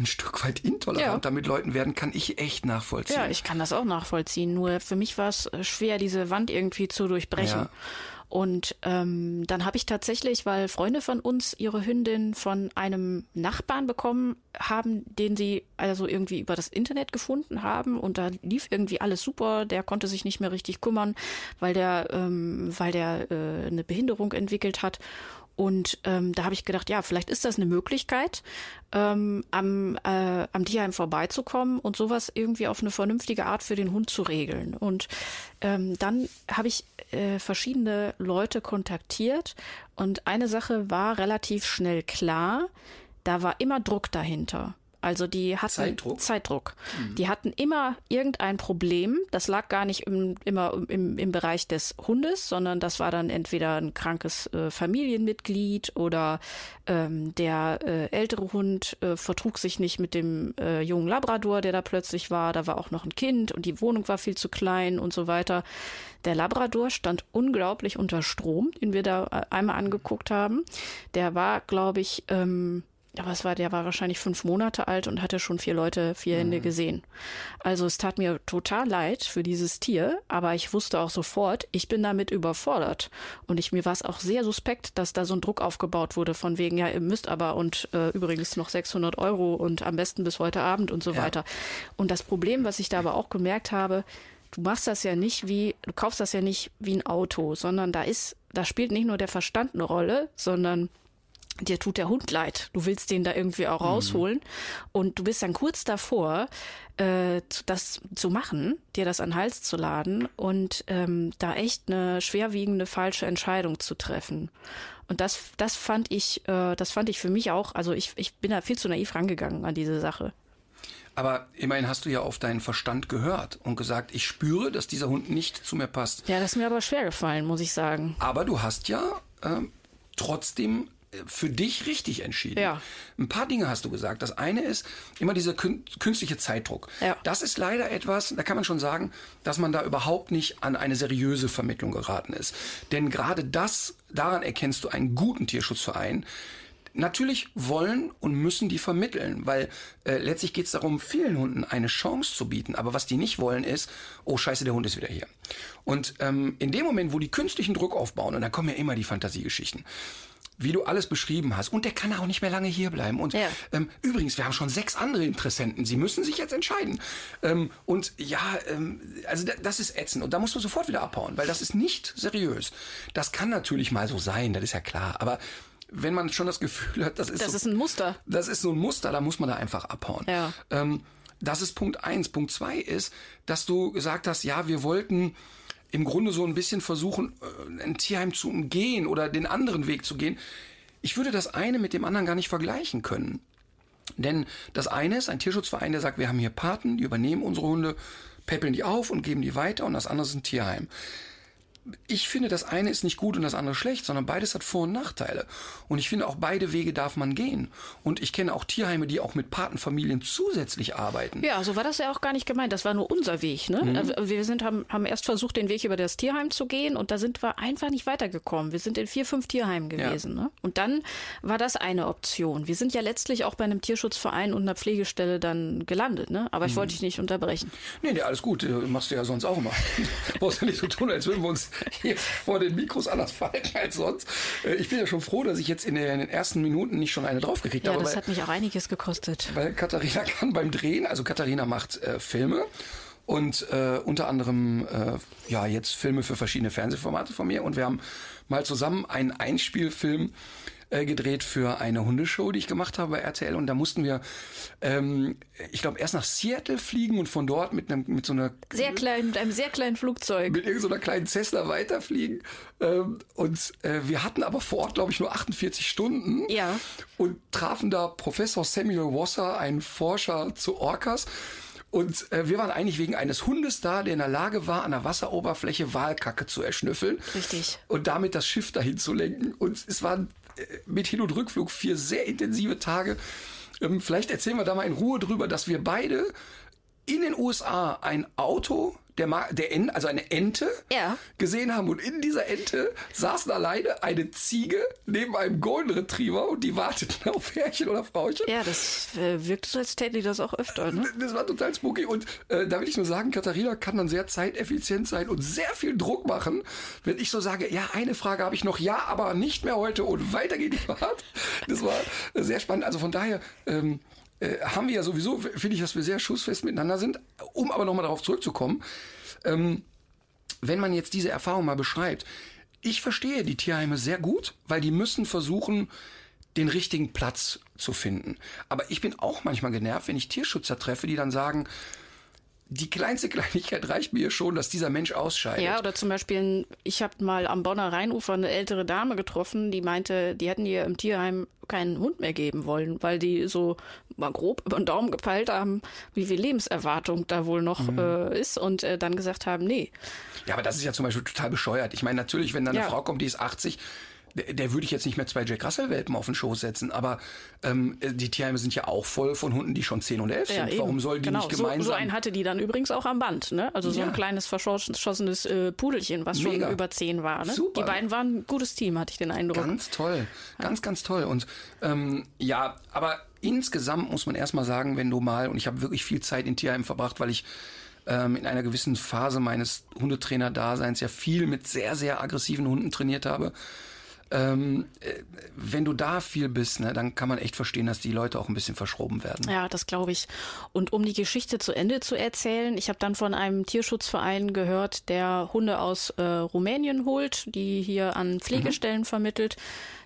ein Stück weit intolerant Ja. damit Leuten werden, kann ich echt nachvollziehen. Ja, ich kann das auch nachvollziehen. Nur für mich war es äh, schwer, diese Wand irgendwie zu durchbrechen. Ja. Und ähm, dann habe ich tatsächlich, weil Freunde von uns ihre Hündin von einem Nachbarn bekommen haben, den sie also irgendwie über das Internet gefunden haben und da lief irgendwie alles super. Der konnte sich nicht mehr richtig kümmern, weil der, ähm, weil der äh, eine Behinderung entwickelt hat. Und ähm, da habe ich gedacht, ja, vielleicht ist das eine Möglichkeit, ähm, am, äh, am Tierheim vorbeizukommen und sowas irgendwie auf eine vernünftige Art für den Hund zu regeln. Und ähm, dann habe ich äh, verschiedene Leute kontaktiert und eine Sache war relativ schnell klar, da war immer Druck dahinter. Also die hatten Zeitdruck? Zeitdruck. Die hatten immer irgendein Problem. Das lag gar nicht im, immer im, im Bereich des Hundes, sondern das war dann entweder ein krankes äh, Familienmitglied oder ähm, der äh, ältere Hund äh, vertrug sich nicht mit dem äh, jungen Labrador, der da plötzlich war. Da war auch noch ein Kind und die Wohnung war viel zu klein und so weiter. Der Labrador stand unglaublich unter Strom, den wir da äh, einmal angeguckt haben. Der war, glaube ich, ähm, aber es war, der war wahrscheinlich fünf Monate alt und hatte schon vier Leute, vier Hände gesehen. Also es tat mir total leid für dieses Tier, aber ich wusste auch sofort, ich bin damit überfordert. Und ich, mir war es auch sehr suspekt, dass da so ein Druck aufgebaut wurde von wegen, ja, ihr müsst aber und äh, übrigens noch 600 Euro und am besten bis heute Abend und so Ja. weiter. Und das Problem, was ich da aber auch gemerkt habe, du machst das ja nicht wie, du kaufst das ja nicht wie ein Auto, sondern da ist, da spielt nicht nur der Verstand eine Rolle, sondern dir tut der Hund leid. Du willst den da irgendwie auch rausholen. Und du bist dann kurz davor, äh, das zu machen, dir das an den Hals zu laden und ähm, da echt eine schwerwiegende falsche Entscheidung zu treffen. Und das, das fand ich, äh, das fand ich für mich auch, also ich, ich bin da viel zu naiv rangegangen an diese Sache. Aber immerhin hast du ja auf deinen Verstand gehört und gesagt, ich spüre, dass dieser Hund nicht zu mir passt. Ja, das ist mir aber schwer gefallen, muss ich sagen. Aber du hast ja ähm, trotzdem für dich richtig entschieden. Ja. Ein paar Dinge hast du gesagt. Das eine ist immer dieser kün künstliche Zeitdruck. Ja. Das ist leider etwas, da kann man schon sagen, dass man da überhaupt nicht an eine seriöse Vermittlung geraten ist. Denn gerade das, daran erkennst du einen guten Tierschutzverein. Natürlich wollen und müssen die vermitteln, weil äh, letztlich geht es darum, vielen Hunden eine Chance zu bieten. Aber was die nicht wollen ist, oh scheiße, der Hund ist wieder hier. Und ähm, in dem Moment, wo die künstlichen Druck aufbauen, und dann kommen ja immer die Fantasiegeschichten, wie du alles beschrieben hast. Und der kann auch nicht mehr lange hier bleiben. Und Ja. ähm, übrigens, wir haben schon sechs andere Interessenten. Sie müssen sich jetzt entscheiden. Ähm, und ja, ähm, also da, das ist ätzend. Und da musst du sofort wieder abhauen, weil das ist nicht seriös. Das kann natürlich mal so sein, das ist ja klar. Aber wenn man schon das Gefühl hat, das ist, Das so, ist ein Muster. das ist so ein Muster, da muss man da einfach abhauen. Ja. Ähm, das ist Punkt eins. Punkt zwei ist, dass du gesagt hast, ja, wir wollten im Grunde so ein bisschen versuchen, äh, ein Tierheim zu umgehen oder den anderen Weg zu gehen. Ich würde das eine mit dem anderen gar nicht vergleichen können. Denn das eine ist ein Tierschutzverein, der sagt, wir haben hier Paten, die übernehmen unsere Hunde, päppeln die auf und geben die weiter und das andere ist ein Tierheim. Ich finde, das eine ist nicht gut und das andere schlecht, sondern beides hat Vor- und Nachteile. Und ich finde, auch beide Wege darf man gehen. Und ich kenne auch Tierheime, die auch mit Patenfamilien zusätzlich arbeiten. Ja, so war das ja auch gar nicht gemeint. Das war nur unser Weg. Ne? Mhm. Also Wir sind, haben, haben erst versucht, den Weg über das Tierheim zu gehen und da sind wir einfach nicht weitergekommen. Wir sind in vier, fünf Tierheimen gewesen. Ne? Und dann war das eine Option. Wir sind ja letztlich auch bei einem Tierschutzverein und einer Pflegestelle dann gelandet. Ne? Aber Mhm. ich wollte dich nicht unterbrechen. Nee, nee, alles gut. äh, Machst du ja sonst auch immer. Brauchst ja nicht so tun, als würden wir uns hier vor den Mikros anders verhalten als sonst. Äh, Ich bin ja schon froh, dass ich jetzt in den ersten Minuten nicht schon eine draufgekriegt Ja, habe. das weil- hat mich auch einiges gekostet. Weil Katharina kann beim Drehen, also Katharina macht äh, Filme und äh, unter anderem äh, ja jetzt Filme für verschiedene Fernsehformate von mir und wir haben mal zusammen einen Einspielfilm äh, gedreht für eine Hundeshow, die ich gemacht habe bei RTL und da mussten wir, ähm, ich glaube, erst nach Seattle fliegen und von dort mit einem mit so einer Sehr klein, mit einem sehr kleinen Flugzeug. mit irgendeiner kleinen Cessna weiterfliegen. Ähm, und äh, wir hatten aber vor Ort, glaube ich, nur 48 Stunden. Ja. Und trafen da Professor Samuel Wasser, einen Forscher zu Orcas. Und äh, wir waren eigentlich wegen eines Hundes da, der in der Lage war, an der Wasseroberfläche Walkacke zu erschnüffeln. Richtig. Und damit das Schiff dahin zu lenken. Und es waren mit Hin- und Rückflug vier sehr intensive Tage. Ähm, vielleicht erzählen wir da mal in Ruhe drüber, dass wir beide in den USA ein Auto der, Ma der en also eine Ente Ja. gesehen haben und in dieser Ente saßen alleine eine Ziege neben einem Golden Retriever und die warteten auf Herrchen oder Frauchen. Ja, das äh, wirkt so, als täten die das auch öfter. Ne? Das war total spooky und äh, da will ich nur sagen, Katharina kann dann sehr zeiteffizient sein und sehr viel Druck machen, wenn ich so sage, ja, eine Frage habe ich noch, ja, aber nicht mehr heute und weiter geht die Fahrt. Das war sehr spannend. Also von daher ähm, äh, haben wir ja sowieso, finde ich, dass wir sehr schussfest miteinander sind. Um aber nochmal darauf zurückzukommen, ähm, wenn man jetzt diese Erfahrung mal beschreibt, ich verstehe die Tierheime sehr gut, weil die müssen versuchen, den richtigen Platz zu finden. Aber ich bin auch manchmal genervt, wenn ich Tierschützer treffe, die dann sagen, die kleinste Kleinigkeit reicht mir schon, dass dieser Mensch ausscheidet. Ja, oder zum Beispiel, ich habe mal am Bonner Rheinufer eine ältere Dame getroffen, die meinte, die hätten ihr im Tierheim keinen Hund mehr geben wollen, weil die so mal grob über den Daumen gepeilt haben, wie viel Lebenserwartung da wohl noch Mhm. äh, ist und äh, dann gesagt haben, nee. Ja, aber das ist ja zum Beispiel total bescheuert. Ich meine, natürlich, wenn da eine Ja. Frau kommt, die ist 80, der, der würde ich jetzt nicht mehr zwei Jack Russell-Welpen auf den Schoß setzen. Aber ähm, die Tierheime sind ja auch voll von Hunden, die schon 10 und 11 sind. eben. Warum soll die genau. nicht so, gemeinsam... so einen hatte die dann übrigens auch am Band, ne? Also so Ja. ein kleines verschossenes äh, Pudelchen, was Mega. schon über zehn war. Ne? Super. Die beiden waren ein gutes Team, hatte ich den Eindruck. Ganz toll, ganz, ganz toll. Und ähm, ja, aber insgesamt muss man erstmal sagen, wenn du mal, und ich habe wirklich viel Zeit in Tierheimen verbracht, weil ich ähm, in einer gewissen Phase meines Hundetrainer-Daseins ja viel mit sehr, sehr aggressiven Hunden trainiert habe. Ähm, äh, wenn du da viel bist, ne, dann kann man echt verstehen, dass die Leute auch ein bisschen verschroben werden. Ja, das glaube ich. Und um die Geschichte zu Ende zu erzählen, ich habe dann von einem Tierschutzverein gehört, der Hunde aus äh, Rumänien holt, die hier an Pflegestellen vermittelt.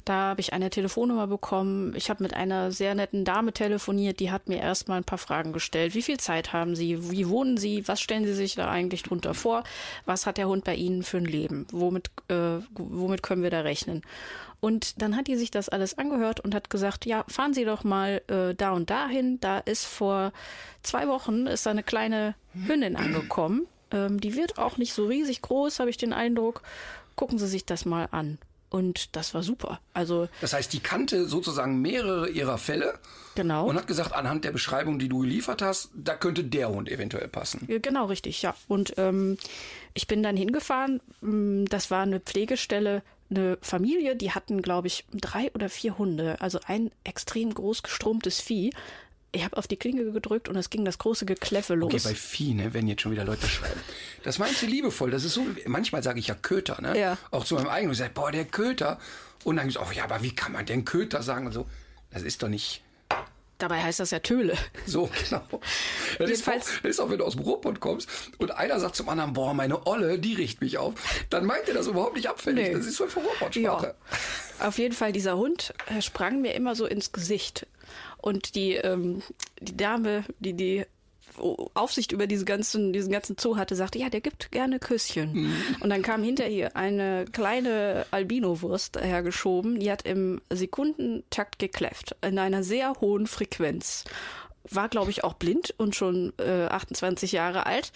Da habe ich eine Telefonnummer bekommen. Ich habe mit einer sehr netten Dame telefoniert, die hat mir erstmal ein paar Fragen gestellt. Wie viel Zeit haben Sie? Wie wohnen Sie? Was stellen Sie sich da eigentlich drunter vor? Was hat der Hund bei Ihnen für ein Leben? Womit, äh, womit können wir da rechnen? Und dann hat die sich das alles angehört und hat gesagt, ja, fahren Sie doch mal äh, da und dahin. Da ist vor zwei Wochen ist eine kleine Hündin angekommen. Ähm, die wird auch nicht so riesig groß, habe ich den Eindruck. Gucken Sie sich das mal an. Und das war super. Also Das heißt, die kannte sozusagen mehrere ihrer Fälle genau. und hat gesagt, anhand der Beschreibung, die du geliefert hast, da könnte der Hund eventuell passen. Genau, richtig, ja. Und ähm, ich bin dann hingefahren. Mm, Das war eine Pflegestelle, eine Familie, die hatten, glaube ich, drei oder vier Hunde. Also ein extrem groß gestromtes Vieh. Ich habe auf die Klinge gedrückt und es ging das große Gekläffe los. Okay, bei Vieh, ne, wenn jetzt schon wieder Leute schreiben. Das meinst du liebevoll. Das ist so, manchmal sage ich ja Köter, ne? Ja. Auch zu meinem eigenen. Ich sage, boah, der Köter. Und dann so, oh ja, aber wie kann man denn Köter sagen? Und so, das ist doch nicht Dabei heißt das ja Töle. so, genau. Das ist, auch, Jedenfalls- das ist auch, wenn du aus dem Ruhrpott kommst und einer sagt zum anderen, boah, meine Olle, die riecht mich auf. Dann meint er das überhaupt nicht abfällig. Nee. Das ist so für Ruhrpott-Sprache. Auf jeden Fall, dieser Hund äh, sprang mir immer so ins Gesicht. Und die, ähm, die Dame, die die Aufsicht über diese ganzen, diesen ganzen Zoo hatte, sagte, ja, der gibt gerne Küsschen. Und dann kam hinter ihr eine kleine Albino-Wurst hergeschoben, die hat im Sekundentakt gekläfft, in einer sehr hohen Frequenz. War, glaube ich, auch blind und schon äh, 28 Jahre alt.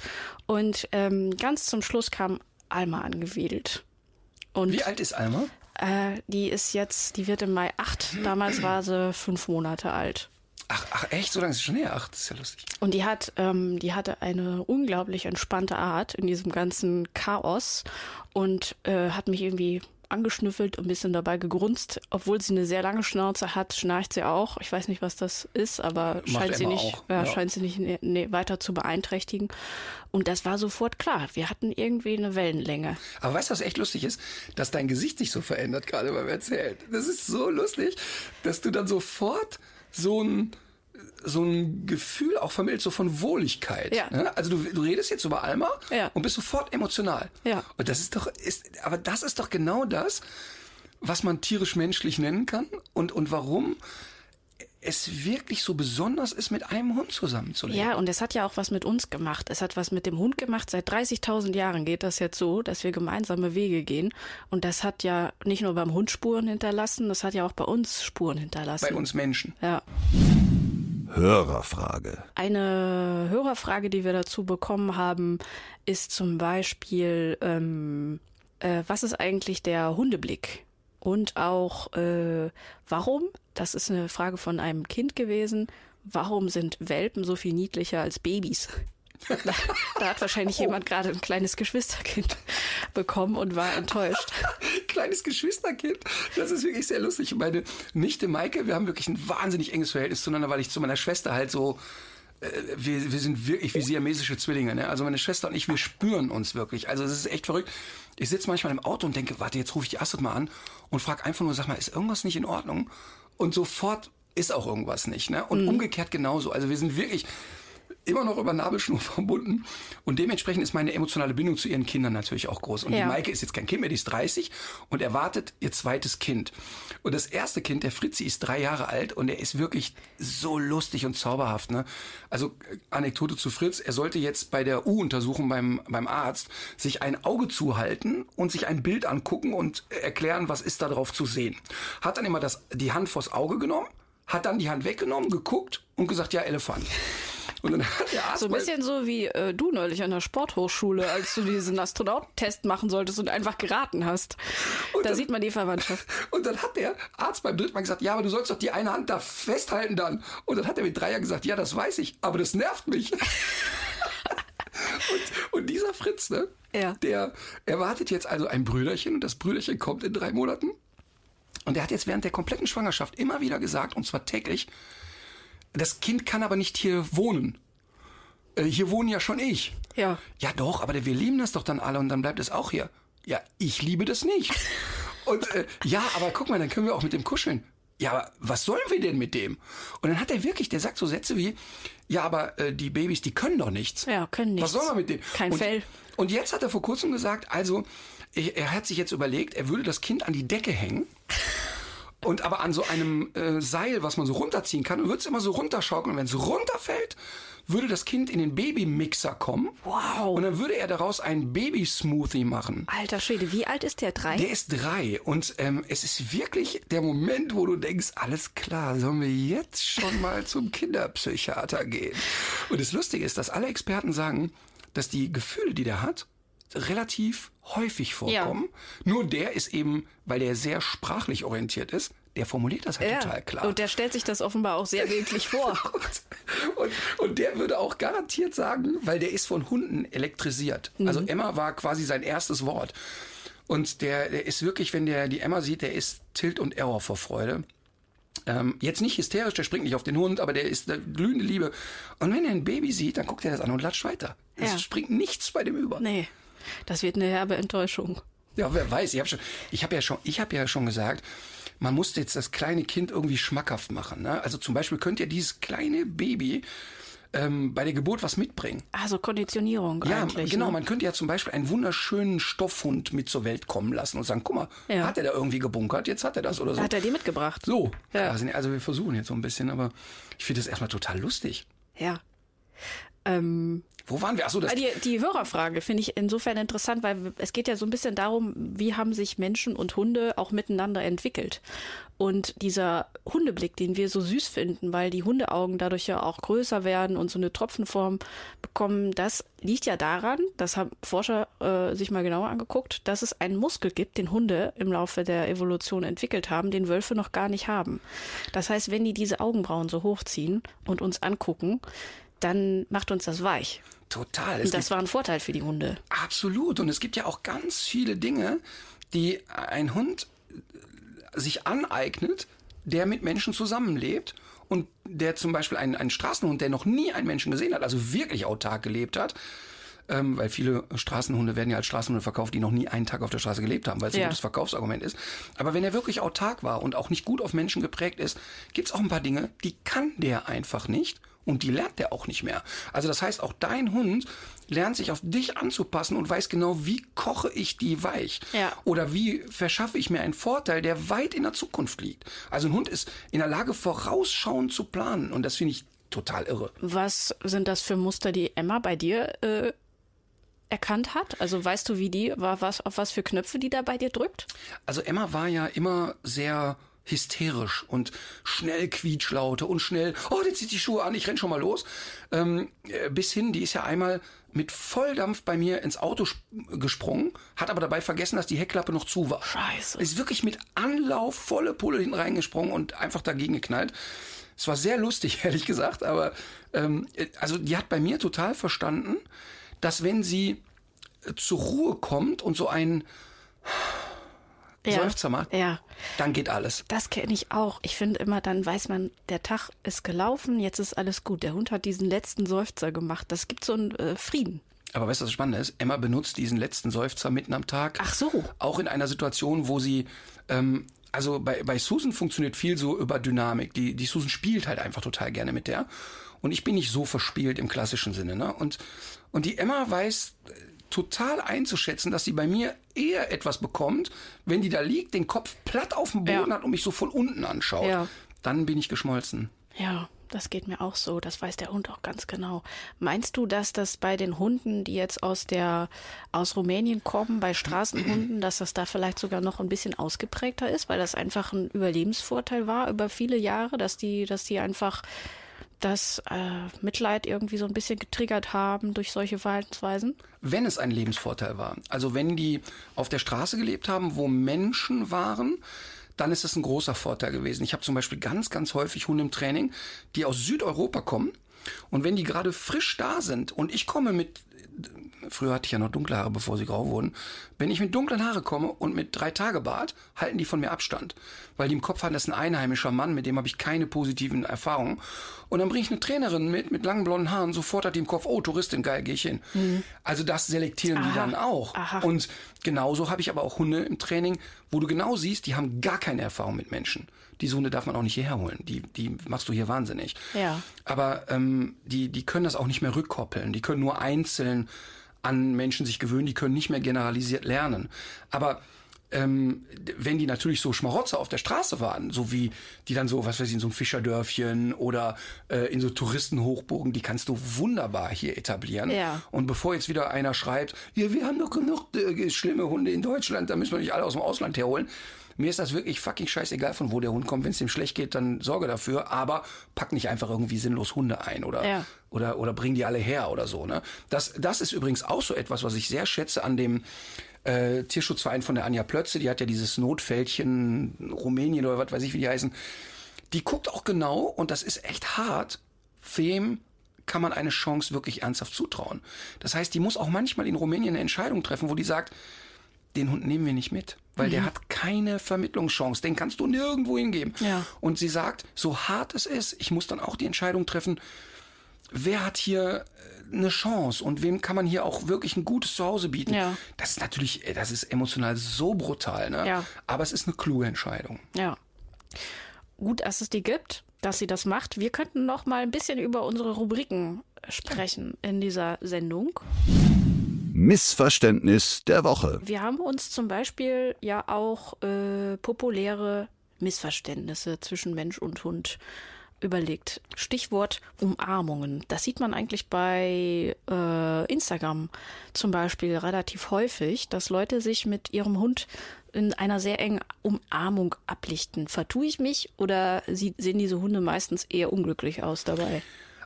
Und ähm, ganz zum Schluss kam Alma angewedelt. Und Wie alt ist Alma? Äh, die ist jetzt, die wird im Mai acht. Damals war sie fünf Monate alt. Ach, ach, echt? So lange ist es schon her? Ach, das ist ja lustig. Und die hat, ähm, die hatte eine unglaublich entspannte Art in diesem ganzen Chaos und äh, hat mich irgendwie angeschnüffelt und ein bisschen dabei gegrunzt. Obwohl sie eine sehr lange Schnauze hat, schnarcht sie auch. Ich weiß nicht, was das ist, aber Macht scheint sie nicht, auch, ja, ja. scheint sie nicht nee, nee, weiter zu beeinträchtigen. Und das war sofort klar. Wir hatten irgendwie eine Wellenlänge. Aber weißt du, was echt lustig ist? Dass dein Gesicht sich so verändert, gerade beim Erzählen. Das ist so lustig, dass du dann sofort so ein, so ein Gefühl auch vermittelst, so von Wohligkeit. Ja. ne? Also du, du redest jetzt über Alma Ja. und bist sofort emotional. Ja. Und das ist doch, ist, aber das ist doch genau das, was man tierisch-menschlich nennen kann und, und warum es wirklich so besonders ist, mit einem Hund zusammenzuleben. Ja, und es hat ja auch was mit uns gemacht. Es hat was mit dem Hund gemacht. Seit 30.000 Jahren geht das jetzt so, dass wir gemeinsame Wege gehen. Und das hat ja nicht nur beim Hund Spuren hinterlassen, das hat ja auch bei uns Spuren hinterlassen. Bei uns Menschen. Ja. Hörerfrage. Eine Hörerfrage, die wir dazu bekommen haben, ist zum Beispiel, ähm, äh, was ist eigentlich der Hundeblick? Und auch, äh, warum, das ist eine Frage von einem Kind gewesen, warum sind Welpen so viel niedlicher als Babys? Da, hat wahrscheinlich Oh. jemand gerade ein kleines Geschwisterkind bekommen und war enttäuscht. Kleines Geschwisterkind. Das ist wirklich sehr lustig. Meine Nichte Maike, wir haben wirklich ein wahnsinnig enges Verhältnis zueinander, weil ich zu meiner Schwester halt so äh, wir, wir sind wirklich wie siamesische Zwillinge. Ne? Also meine Schwester und ich, wir spüren uns wirklich. Also es ist echt verrückt. Ich sitze manchmal im Auto und denke, warte, jetzt rufe ich die Astrid mal an und frage einfach nur, sag mal, ist irgendwas nicht in Ordnung? Und sofort ist auch irgendwas nicht. Ne? Und umgekehrt genauso. Also wir sind wirklich immer noch über Nabelschnur verbunden. Und dementsprechend ist meine emotionale Bindung zu ihren Kindern natürlich auch groß. Und Ja. die Maike ist jetzt kein Kind mehr, die ist 30 und erwartet ihr zweites Kind. Und das erste Kind, der Fritzi, ist drei Jahre alt und er ist wirklich so lustig und zauberhaft. Ne? Also äh, Anekdote zu Fritz, er sollte jetzt bei der U-Untersuchung beim, beim Arzt sich ein Auge zuhalten und sich ein Bild angucken und erklären, was ist da drauf zu sehen. Hat dann immer das, die Hand vors Auge genommen, hat dann die Hand weggenommen, geguckt und gesagt, ja, Elefant. Und dann hat der Arzt So ein bisschen so wie äh, du neulich an der Sporthochschule, als du diesen Astronautentest machen solltest und einfach geraten hast. Und da dann- sieht man die Verwandtschaft. Und dann hat der Arzt beim dritten Mal gesagt, ja, aber du sollst doch die eine Hand da festhalten dann. Und dann hat er mit drei Jahren gesagt, ja, das weiß ich, aber das nervt mich. und, und dieser Fritz, ne, Ja. der erwartet jetzt also ein Brüderchen und das Brüderchen kommt in drei Monaten. Und er hat jetzt während der kompletten Schwangerschaft immer wieder gesagt, und zwar täglich, das Kind kann aber nicht hier wohnen. Äh, Hier wohne ja schon ich. Ja. Ja doch, aber wir lieben das doch dann alle und dann bleibt es auch hier. Ja, ich liebe das nicht. Und äh, ja, aber guck mal, dann können wir auch mit dem kuscheln. Ja, aber was sollen wir denn mit dem? Und dann hat er wirklich, der sagt so Sätze wie, ja, aber äh, die Babys, die können doch nichts. Ja, können Was nichts. soll man mit dem? Kein und, Fell. Und jetzt hat er vor kurzem gesagt, also er hat sich jetzt überlegt, er würde das Kind an die Decke hängen. Und aber an so einem äh, Seil, was man so runterziehen kann, und würde es immer so runterschaukeln. Und wenn es runterfällt, würde das Kind in den Babymixer kommen. Wow. Und dann würde er daraus einen Babysmoothie machen. Alter Schwede, wie alt ist der? Drei? Der ist drei und ähm, es ist wirklich der Moment, wo du denkst, alles klar, sollen wir jetzt schon mal zum Kinderpsychiater gehen? Und das Lustige ist, dass alle Experten sagen, dass die Gefühle, die der hat, relativ häufig vorkommen. Nur der ist eben, weil der sehr sprachlich orientiert ist, der formuliert das halt total klar. Und der stellt sich das offenbar auch sehr bildlich vor. Und, und, und der würde auch garantiert sagen, weil der ist von Hunden elektrisiert. Also Emma war quasi sein erstes Wort. Und der, der ist wirklich, wenn der die Emma sieht, der ist Tilt und Error vor Freude. Ähm, jetzt nicht hysterisch, der springt nicht auf den Hund, aber der ist eine glühende Liebe. Und wenn er ein Baby sieht, dann guckt er das an und latscht weiter. Es Ja. springt nichts bei dem über. Nee, das wird eine herbe Enttäuschung. Ja, wer weiß. Ich habe habe ja schon, ich habe ja schon gesagt, man muss jetzt das kleine Kind irgendwie schmackhaft machen. Ne? Also zum Beispiel könnt ihr dieses kleine Baby ähm, bei der Geburt was mitbringen. Also Konditionierung Ja, eigentlich. genau. Ne? Man könnte ja zum Beispiel einen wunderschönen Stoffhund mit zur Welt kommen lassen und sagen, guck mal, Ja. hat er da irgendwie gebunkert? Jetzt hat er das oder so. Hat er dir mitgebracht? so, Ja. Also wir versuchen jetzt so ein bisschen, aber ich finde das erstmal total lustig. Ja. Ähm, Wo waren wir? Achso, das. Die, die Hörerfrage finde ich insofern interessant, weil es geht ja so ein bisschen darum, wie haben sich Menschen und Hunde auch miteinander entwickelt. Und dieser Hundeblick, den wir so süß finden, weil die Hundeaugen dadurch ja auch größer werden und so eine Tropfenform bekommen, das liegt ja daran, das haben Forscher äh, sich mal genauer angeguckt, dass es einen Muskel gibt, den Hunde im Laufe der Evolution entwickelt haben, den Wölfe noch gar nicht haben. Das heißt, wenn die diese Augenbrauen so hochziehen und uns angucken, dann macht uns das weich. total. Es Und das war ein Vorteil für die Hunde. Absolut. Und es gibt ja auch ganz viele Dinge, die ein Hund sich aneignet, der mit Menschen zusammenlebt und der zum Beispiel ein, ein Straßenhund, der noch nie einen Menschen gesehen hat, also wirklich autark gelebt hat, ähm, weil viele Straßenhunde werden ja als Straßenhunde verkauft, die noch nie einen Tag auf der Straße gelebt haben, weil es ein Ja. gutes Verkaufsargument ist. Aber wenn er wirklich autark war und auch nicht gut auf Menschen geprägt ist, gibt es auch ein paar Dinge, die kann der einfach nicht und die lernt der auch nicht mehr. Also das heißt, auch dein Hund lernt sich auf dich anzupassen und weiß genau, wie koche ich die weich. Ja. Oder wie verschaffe ich mir einen Vorteil, der weit in der Zukunft liegt. Also ein Hund ist in der Lage, vorausschauend zu planen und das finde ich total irre. Was sind das für Muster, die Emma bei dir äh, erkannt hat? Also weißt du, wie die, war was, auf was für Knöpfe die da bei dir drückt? Also Emma war ja immer sehr hysterisch und schnell Quietschlaute und schnell, oh, der zieht die Schuhe an, ich renn schon mal los. Ähm, äh, bis hin, die ist ja einmal mit Volldampf bei mir ins Auto gesprungen, hat aber dabei vergessen, dass die Heckklappe noch zu war. Scheiße. Ist wirklich mit Anlauf volle Pulle hinten reingesprungen und einfach dagegen geknallt. Es war sehr lustig, ehrlich gesagt, aber ähm, also die hat bei mir total verstanden, dass wenn sie äh, zur Ruhe kommt und so ein Ja. Seufzer macht, Ja, dann geht alles. das kenne ich auch. Ich finde immer, dann weiß man, der Tag ist gelaufen, jetzt ist alles gut. Der Hund hat diesen letzten Seufzer gemacht. Das gibt so einen äh, Frieden. Aber weißt du, was das Spannende ist? Emma benutzt diesen letzten Seufzer mitten am Tag. Ach so. Auch in einer Situation, wo sie, ähm, also bei, bei Susan funktioniert viel so über Dynamik. Die, die Susan spielt halt einfach total gerne mit der. Und ich bin nicht so verspielt im klassischen Sinne. Ne? Und, und die Emma weiß total einzuschätzen, dass sie bei mir eher etwas bekommt, wenn die da liegt, den Kopf platt auf dem Boden Ja. hat und mich so von unten anschaut. Ja. Dann bin ich geschmolzen. Ja, das geht mir auch so. Das weiß der Hund auch ganz genau. Meinst du, dass das bei den Hunden, die jetzt aus der aus Rumänien kommen, bei Straßenhunden, dass das da vielleicht sogar noch ein bisschen ausgeprägter ist, weil das einfach ein Überlebensvorteil war über viele Jahre, dass die, dass die einfach das äh, Mitleid irgendwie so ein bisschen getriggert haben durch solche Verhaltensweisen? wenn es ein Lebensvorteil war. Also wenn die auf der Straße gelebt haben, wo Menschen waren, dann ist es ein großer Vorteil gewesen. Ich habe zum Beispiel ganz, ganz häufig Hunde im Training, die aus Südeuropa kommen. Und wenn die gerade frisch da sind und ich komme mit, früher hatte ich ja noch dunkle Haare, bevor sie grau wurden, wenn ich mit dunklen Haare komme und mit drei Tage Bart, halten die von mir Abstand. Weil die im Kopf haben, das ist ein einheimischer Mann, mit dem habe ich keine positiven Erfahrungen. Und dann bringe ich eine Trainerin mit, mit langen blonden Haaren, sofort hat die im Kopf, oh, Touristin, geil, gehe ich hin. Also das selektieren die dann auch. Aha. Und genauso habe ich aber auch Hunde im Training, wo du genau siehst, die haben gar keine Erfahrung mit Menschen. Diese Hunde darf man auch nicht hierher holen. Die, die machst du hier wahnsinnig. Ja. Aber ähm, die, die können das auch nicht mehr rückkoppeln. Die können nur einzeln an Menschen sich gewöhnen. Die können nicht mehr generalisiert lernen. Aber ähm, wenn die natürlich so Schmarotzer auf der Straße waren, so wie die dann so, was weiß ich, in so einem Fischerdörfchen oder äh, in so Touristenhochburgen, die kannst du wunderbar hier etablieren. Ja. Und bevor jetzt wieder einer schreibt, ja, wir haben doch genug äh, schlimme Hunde in Deutschland, da müssen wir nicht alle aus dem Ausland herholen. Mir ist das wirklich fucking scheißegal, von wo der Hund kommt. Wenn es dem schlecht geht, dann sorge dafür. Aber pack nicht einfach irgendwie sinnlos Hunde ein oder, Ja. oder, oder bring die alle her oder so. Ne? Das, das ist übrigens auch so etwas, was ich sehr schätze an dem äh, Tierschutzverein von der Anja Plötze. Die hat ja dieses Notfältchen Rumänien oder was weiß ich, wie die heißen. Die guckt auch genau, und das ist echt hart, wem kann man eine Chance wirklich ernsthaft zutrauen. Das heißt, die muss auch manchmal in Rumänien eine Entscheidung treffen, wo die sagt, den Hund nehmen wir nicht mit, weil der hat keine Vermittlungschance. Den kannst du nirgendwo hingeben. Ja. Und sie sagt, so hart es ist, ich muss dann auch die Entscheidung treffen, wer hat hier äh, eine Chance und wem kann man hier auch wirklich ein gutes Zuhause bieten. Ja. Das ist natürlich, äh, das ist emotional so brutal, ne? Ja. Aber es ist eine kluge Entscheidung. Ja. Gut, dass es die gibt, dass sie das macht. Wir könnten noch mal ein bisschen über unsere Rubriken sprechen in dieser Sendung. Missverständnis der Woche. Wir haben uns zum Beispiel ja auch äh, populäre Missverständnisse zwischen Mensch und Hund überlegt. Stichwort Umarmungen. Das sieht man eigentlich bei äh, Instagram zum Beispiel relativ häufig, dass Leute sich mit ihrem Hund in einer sehr engen Umarmung ablichten. Vertue ich mich oder sehen diese Hunde meistens eher unglücklich aus dabei?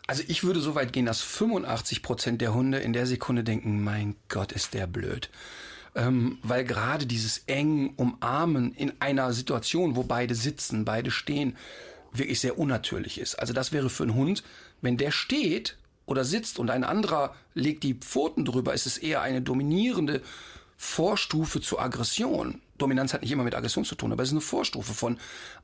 Also ich würde so weit gehen, dass 85 Prozent der Hunde in der Sekunde denken, mein Gott, ist der blöd. Ähm, weil gerade dieses eng Umarmen in einer Situation, wo beide sitzen, beide stehen, wirklich sehr unnatürlich ist. Also das wäre für einen Hund, wenn der steht oder sitzt und ein anderer legt die Pfoten drüber, ist es eher eine dominierende Vorstufe zur Aggression. Dominanz hat nicht immer mit Aggression zu tun, aber es ist eine Vorstufe von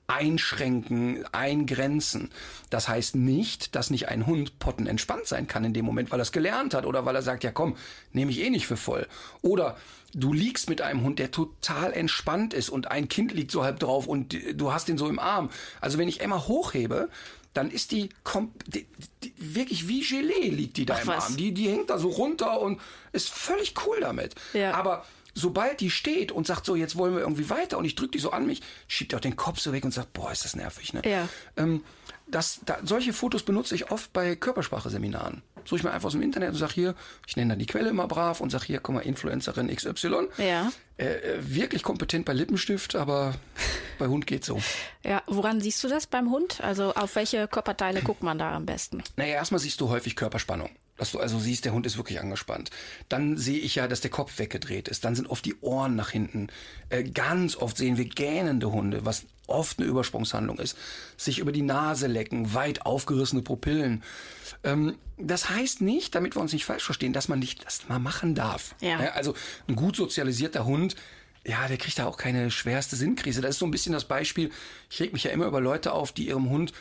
Einschränken, Eingrenzen. Das heißt nicht, dass nicht ein Hund potten entspannt sein kann in dem Moment, weil er es gelernt hat oder weil er sagt, ja komm, nehme ich eh nicht für voll. Oder du liegst mit einem Hund, der total entspannt ist und ein Kind liegt so halb drauf und du hast ihn so im Arm. Also wenn ich Emma hochhebe, dann ist die, kom die, die wirklich wie Gelee liegt die da Ach im was. Arm. Die, die hängt da so runter und ist völlig cool damit. Ja. Aber sobald die steht und sagt so, jetzt wollen wir irgendwie weiter und ich drücke die so an mich, schiebt er auch den Kopf so weg und sagt, boah, ist das nervig. Ne? Ja. Ähm, das, da, solche Fotos benutze ich oft bei Körpersprache-Seminaren. Suche ich mir einfach aus dem Internet und sage hier, ich nenne dann die Quelle immer brav und sage hier, guck mal, Influencerin XY. Ja. Äh, äh, wirklich kompetent bei Lippenstift, aber bei Hund geht so. Ja, woran siehst du das beim Hund? Also auf welche Körperteile guckt man da am besten? Naja, erstmal siehst du häufig Körperspannung. Dass du also siehst, der Hund ist wirklich angespannt. Dann sehe ich ja, dass der Kopf weggedreht ist. Dann sind oft die Ohren nach hinten. Äh, ganz oft sehen wir gähnende Hunde, was oft eine Übersprungshandlung ist. Sich über die Nase lecken, weit aufgerissene Pupillen. Ähm, das heißt nicht, damit wir uns nicht falsch verstehen, dass man nicht das mal machen darf. Ja. also ein gut sozialisierter Hund, ja, der kriegt da auch keine schwerste Sinnkrise. Das ist so ein bisschen das Beispiel. Ich reg mich ja immer über Leute auf, die ihrem Hund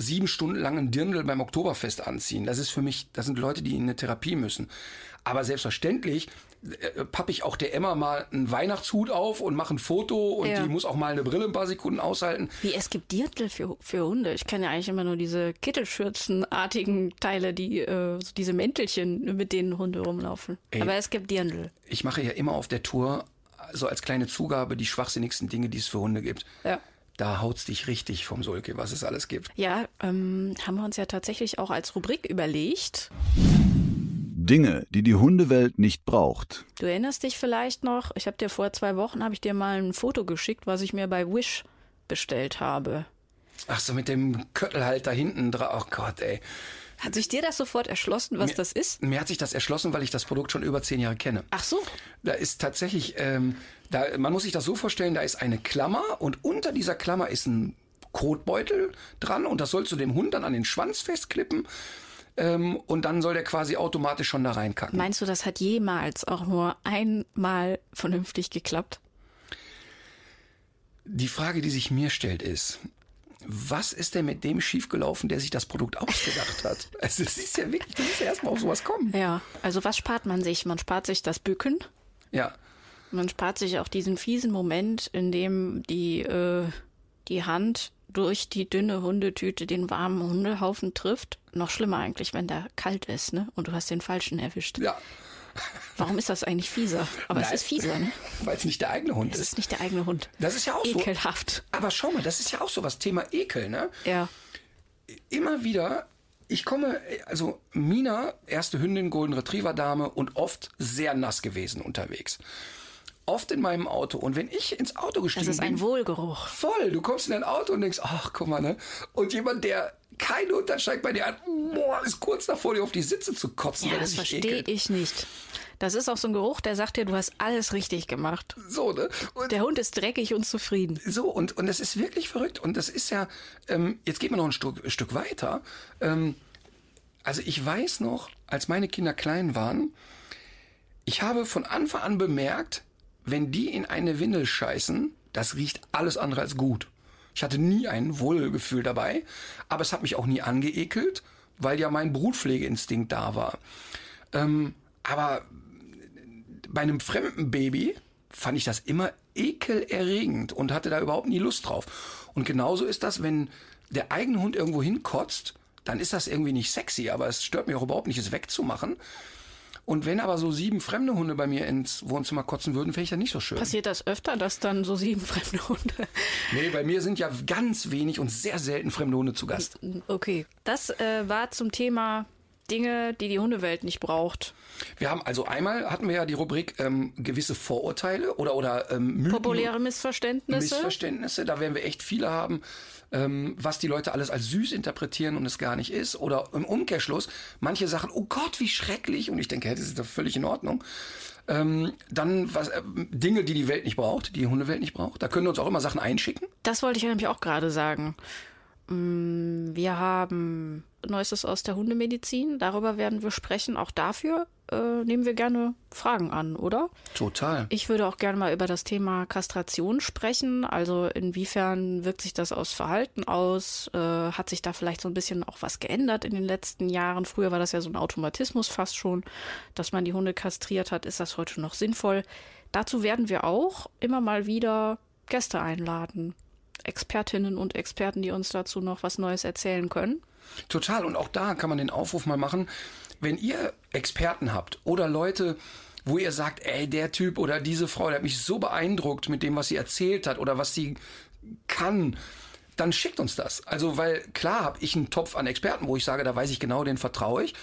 sieben Stunden lang einen Dirndl beim Oktoberfest anziehen. Das ist für mich, das sind Leute, die in eine Therapie müssen. Aber selbstverständlich äh, pappe ich auch der Emma mal einen Weihnachtshut auf und mache ein Foto und Ja. die muss auch mal eine Brille ein paar Sekunden aushalten. Wie, es gibt Dirndl für, für Hunde. Ich kenne ja eigentlich immer nur diese Kittelschürzenartigen Teile, die, äh, so diese Mäntelchen, mit denen Hunde rumlaufen. Ey. Aber es gibt Dirndl. Ich mache ja immer auf der Tour so als kleine Zugabe die schwachsinnigsten Dinge, die es für Hunde gibt. Ja. Da haut's dich richtig vom Sulke, was es alles gibt. Ja, ähm, haben wir uns ja tatsächlich auch als Rubrik überlegt. Dinge, die die Hundewelt nicht braucht. Du erinnerst dich vielleicht noch, ich habe dir vor zwei Wochen, habe ich dir mal ein Foto geschickt, was ich mir bei Wish bestellt habe. Ach so, mit dem Köttel halt da hinten drauf. Oh Gott, ey. Hat sich dir das sofort erschlossen, was das ist? Mir hat sich das erschlossen, weil ich das Produkt schon über zehn Jahre kenne. Ach so. Da ist tatsächlich, ähm, da, man muss sich das so vorstellen, da ist eine Klammer und unter dieser Klammer ist ein Kotbeutel dran und das sollst du dem Hund dann an den Schwanz festklippen ähm, und dann soll der quasi automatisch schon da reinkacken. Meinst du, das hat jemals auch nur einmal vernünftig geklappt? Die Frage, die sich mir stellt, ist, was ist denn mit dem schiefgelaufen, der sich das Produkt ausgedacht hat? Also es ist ja wirklich, du musst ja erstmal auf sowas kommen. Ja, also was spart man sich? Man spart sich das Bücken. Ja, Man spart sich auch diesen fiesen Moment, in dem die, äh, die Hand durch die dünne Hundetüte den warmen Hundehaufen trifft. Noch schlimmer eigentlich, wenn der kalt ist, ne? Und du hast den falschen erwischt. ja, Warum ist das eigentlich fieser? Aber es Nein. ist fieser, ne? weil es nicht der eigene Hund Es ist. ist nicht der eigene Hund. Das ist ja auch so. Ekelhaft. Aber schau mal, das ist ja auch so was Thema Ekel, ne? Ja. immer wieder, ich komme, also Mina, erste Hündin, Golden Retriever Dame und oft sehr nass gewesen unterwegs. Oft in meinem Auto. Und wenn ich ins Auto Das gestiegen ist ein bin, Wohlgeruch. voll, du kommst in dein Auto und denkst, ach, guck mal, ne? Und jemand, der kein Hund, dann steigt bei dir an, boah, ist kurz davor, dir auf die Sitze zu kotzen, Ja, das verstehe ich nicht. Das ist auch so ein Geruch, der sagt dir, du hast alles richtig gemacht. So, ne? Und Der Hund ist dreckig und zufrieden. So, und, und das ist wirklich verrückt. Und das ist ja, ähm, jetzt geht man noch ein Stück, ein Stück weiter. Ähm, also ich weiß noch, als meine Kinder klein waren, ich habe von Anfang an bemerkt, wenn die in eine Windel scheißen, das riecht alles andere als gut. Ich hatte nie ein Wohlgefühl dabei, aber es hat mich auch nie angeekelt, weil ja mein Brutpflegeinstinkt da war. Ähm, aber bei einem fremden Baby fand ich das immer ekelerregend und hatte da überhaupt nie Lust drauf. Und genauso ist das, wenn der eigene Hund irgendwo hinkotzt, dann ist das irgendwie nicht sexy, aber es stört mich auch überhaupt nicht, es wegzumachen. Und wenn aber so sieben fremde Hunde bei mir ins Wohnzimmer kotzen würden, fände ich das nicht so schön. Passiert das öfter, dass dann so sieben fremde Hunde. Nee, bei mir sind ja ganz wenig und sehr selten fremde Hunde zu Gast. Okay. Das äh, war zum Thema Dinge, die die Hundewelt nicht braucht. Wir haben also einmal hatten wir ja die Rubrik ähm, gewisse Vorurteile oder oder ähm, Mythen, Populäre Missverständnisse. Missverständnisse. Da werden wir echt viele haben, ähm, was die Leute alles als süß interpretieren und es gar nicht ist. Oder im Umkehrschluss, manche Sachen, oh Gott, wie schrecklich. Und ich denke, hey, das ist doch völlig in Ordnung. Ähm, dann was, äh, Dinge, die die Welt nicht braucht, die die Hundewelt nicht braucht. Da können uns auch immer Sachen einschicken. Das wollte ich nämlich auch gerade sagen. Mm, Wir haben Neuestes aus der Hundemedizin. Darüber werden wir sprechen. Auch dafür äh, nehmen wir gerne Fragen an, oder? Total. Ich würde auch gerne mal über das Thema Kastration sprechen. Also inwiefern wirkt sich das aus Verhalten aus? Äh, hat sich da vielleicht so ein bisschen auch was geändert in den letzten Jahren? Früher war das ja so ein Automatismus fast schon, dass man die Hunde kastriert hat. Ist das heute noch sinnvoll? Dazu werden wir auch immer mal wieder Gäste einladen. Expertinnen und Experten, die uns dazu noch was Neues erzählen können. Total. Und auch da kann man den Aufruf mal machen, wenn ihr Experten habt oder Leute, wo ihr sagt, ey, der Typ oder diese Frau, der hat mich so beeindruckt mit dem, was sie erzählt hat oder was sie kann, dann schickt uns das. Also, weil klar habe ich einen Topf an Experten, wo ich sage, da weiß ich genau, den vertraue ich.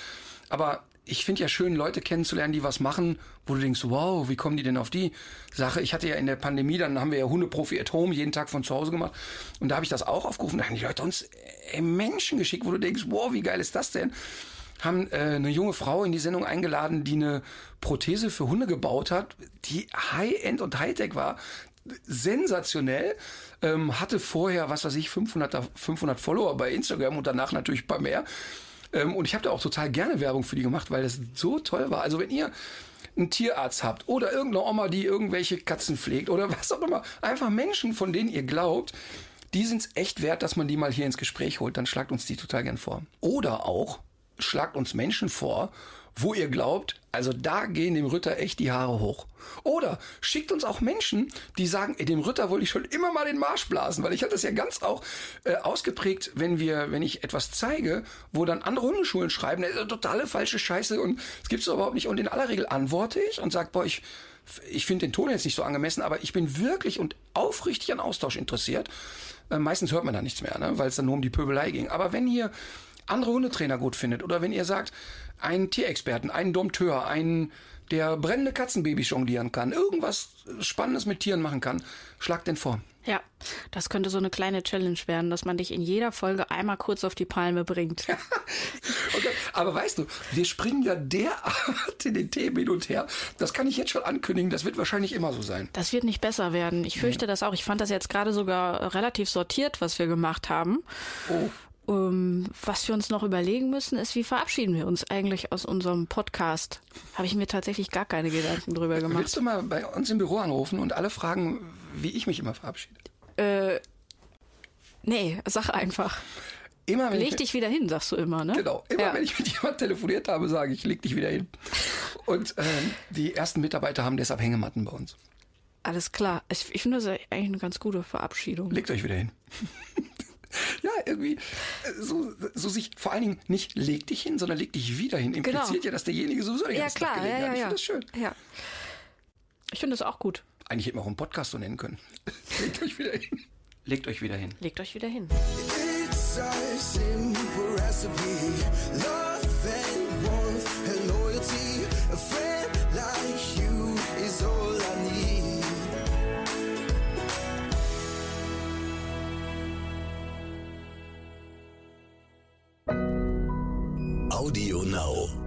Aber ich finde ja schön, Leute kennenzulernen, die was machen, wo du denkst, wow, wie kommen die denn auf die Sache? Ich hatte ja in der Pandemie, dann haben wir ja Hundeprofi at Home jeden Tag von zu Hause gemacht. Und da habe ich das auch aufgerufen. Da haben die Leute uns äh, Menschen geschickt, wo du denkst, wow, wie geil ist das denn? Haben äh, eine junge Frau in die Sendung eingeladen, die eine Prothese für Hunde gebaut hat, die High-End und Hightech war. Sensationell. Ähm, hatte vorher, was weiß ich, 500, 500 Follower bei Instagram und danach natürlich ein paar mehr. Ähm, und ich habe da auch total gerne Werbung für die gemacht, weil das so toll war. Also wenn ihr einen Tierarzt habt oder irgendeine Oma, die irgendwelche Katzen pflegt oder was auch immer, einfach Menschen, von denen ihr glaubt, die sind es echt wert, dass man die mal hier ins Gespräch holt, dann schlagt uns die total gern vor. Oder auch schlagt uns Menschen vor, wo ihr glaubt, also da gehen dem Ritter echt die Haare hoch. Oder schickt uns auch Menschen, die sagen, ey, dem Ritter wollte ich schon immer mal den Marsch blasen, weil ich hatte das ja ganz auch äh, ausgeprägt, wenn wir, wenn ich etwas zeige, wo dann andere Hundeschulen schreiben, das ist totale falsche Scheiße und es gibt's überhaupt nicht. Und in aller Regel antworte ich und sage, boah, ich, ich finde den Ton jetzt nicht so angemessen, aber ich bin wirklich und aufrichtig an Austausch interessiert. Äh, meistens hört man da nichts mehr, ne, weil es dann nur um die Pöbelei ging. Aber wenn hier andere Hundetrainer gut findet oder wenn ihr sagt, einen Tierexperten, einen Dompteur, einen, der brennende Katzenbabys jonglieren kann, irgendwas Spannendes mit Tieren machen kann, schlag den vor. Ja, das könnte so eine kleine Challenge werden, dass man dich in jeder Folge einmal kurz auf die Palme bringt. okay. Aber weißt du, wir springen ja derart in den Themen hin und her. Das kann ich jetzt schon ankündigen, das wird wahrscheinlich immer so sein. Das wird nicht besser werden. Ich fürchte ja. das auch. Ich fand das jetzt gerade sogar relativ sortiert, was wir gemacht haben. Oh. Um, ähm, was wir uns noch überlegen müssen, ist, wie verabschieden wir uns eigentlich aus unserem Podcast? Habe ich mir tatsächlich gar keine Gedanken drüber gemacht. Willst du mal bei uns im Büro anrufen und alle fragen, wie ich mich immer verabschiede? Äh, nee, sag einfach. Immer wenn leg ich, dich wieder hin, sagst du immer, ne? Genau. Immer ja. wenn ich mit jemandem telefoniert habe, sage ich, leg dich wieder hin. Und ähm, die ersten Mitarbeiter haben deshalb Hängematten bei uns. Alles klar. Ich, ich finde das eigentlich eine ganz gute Verabschiedung. Legt euch wieder hin. Ja, irgendwie äh, so, so sich vor allen Dingen nicht leg dich hin, sondern leg dich wieder hin. Impliziert genau. ja, dass derjenige sowieso den ja, klar, Tag gelegen ja, ja, hat. Ich ja. finde das schön. Ja. Ich finde das auch gut. Eigentlich hätten wir auch einen Podcast so nennen können. Legt euch wieder hin. Legt euch wieder hin. Legt euch wieder hin. It's a simple recipe. Love Audio Now.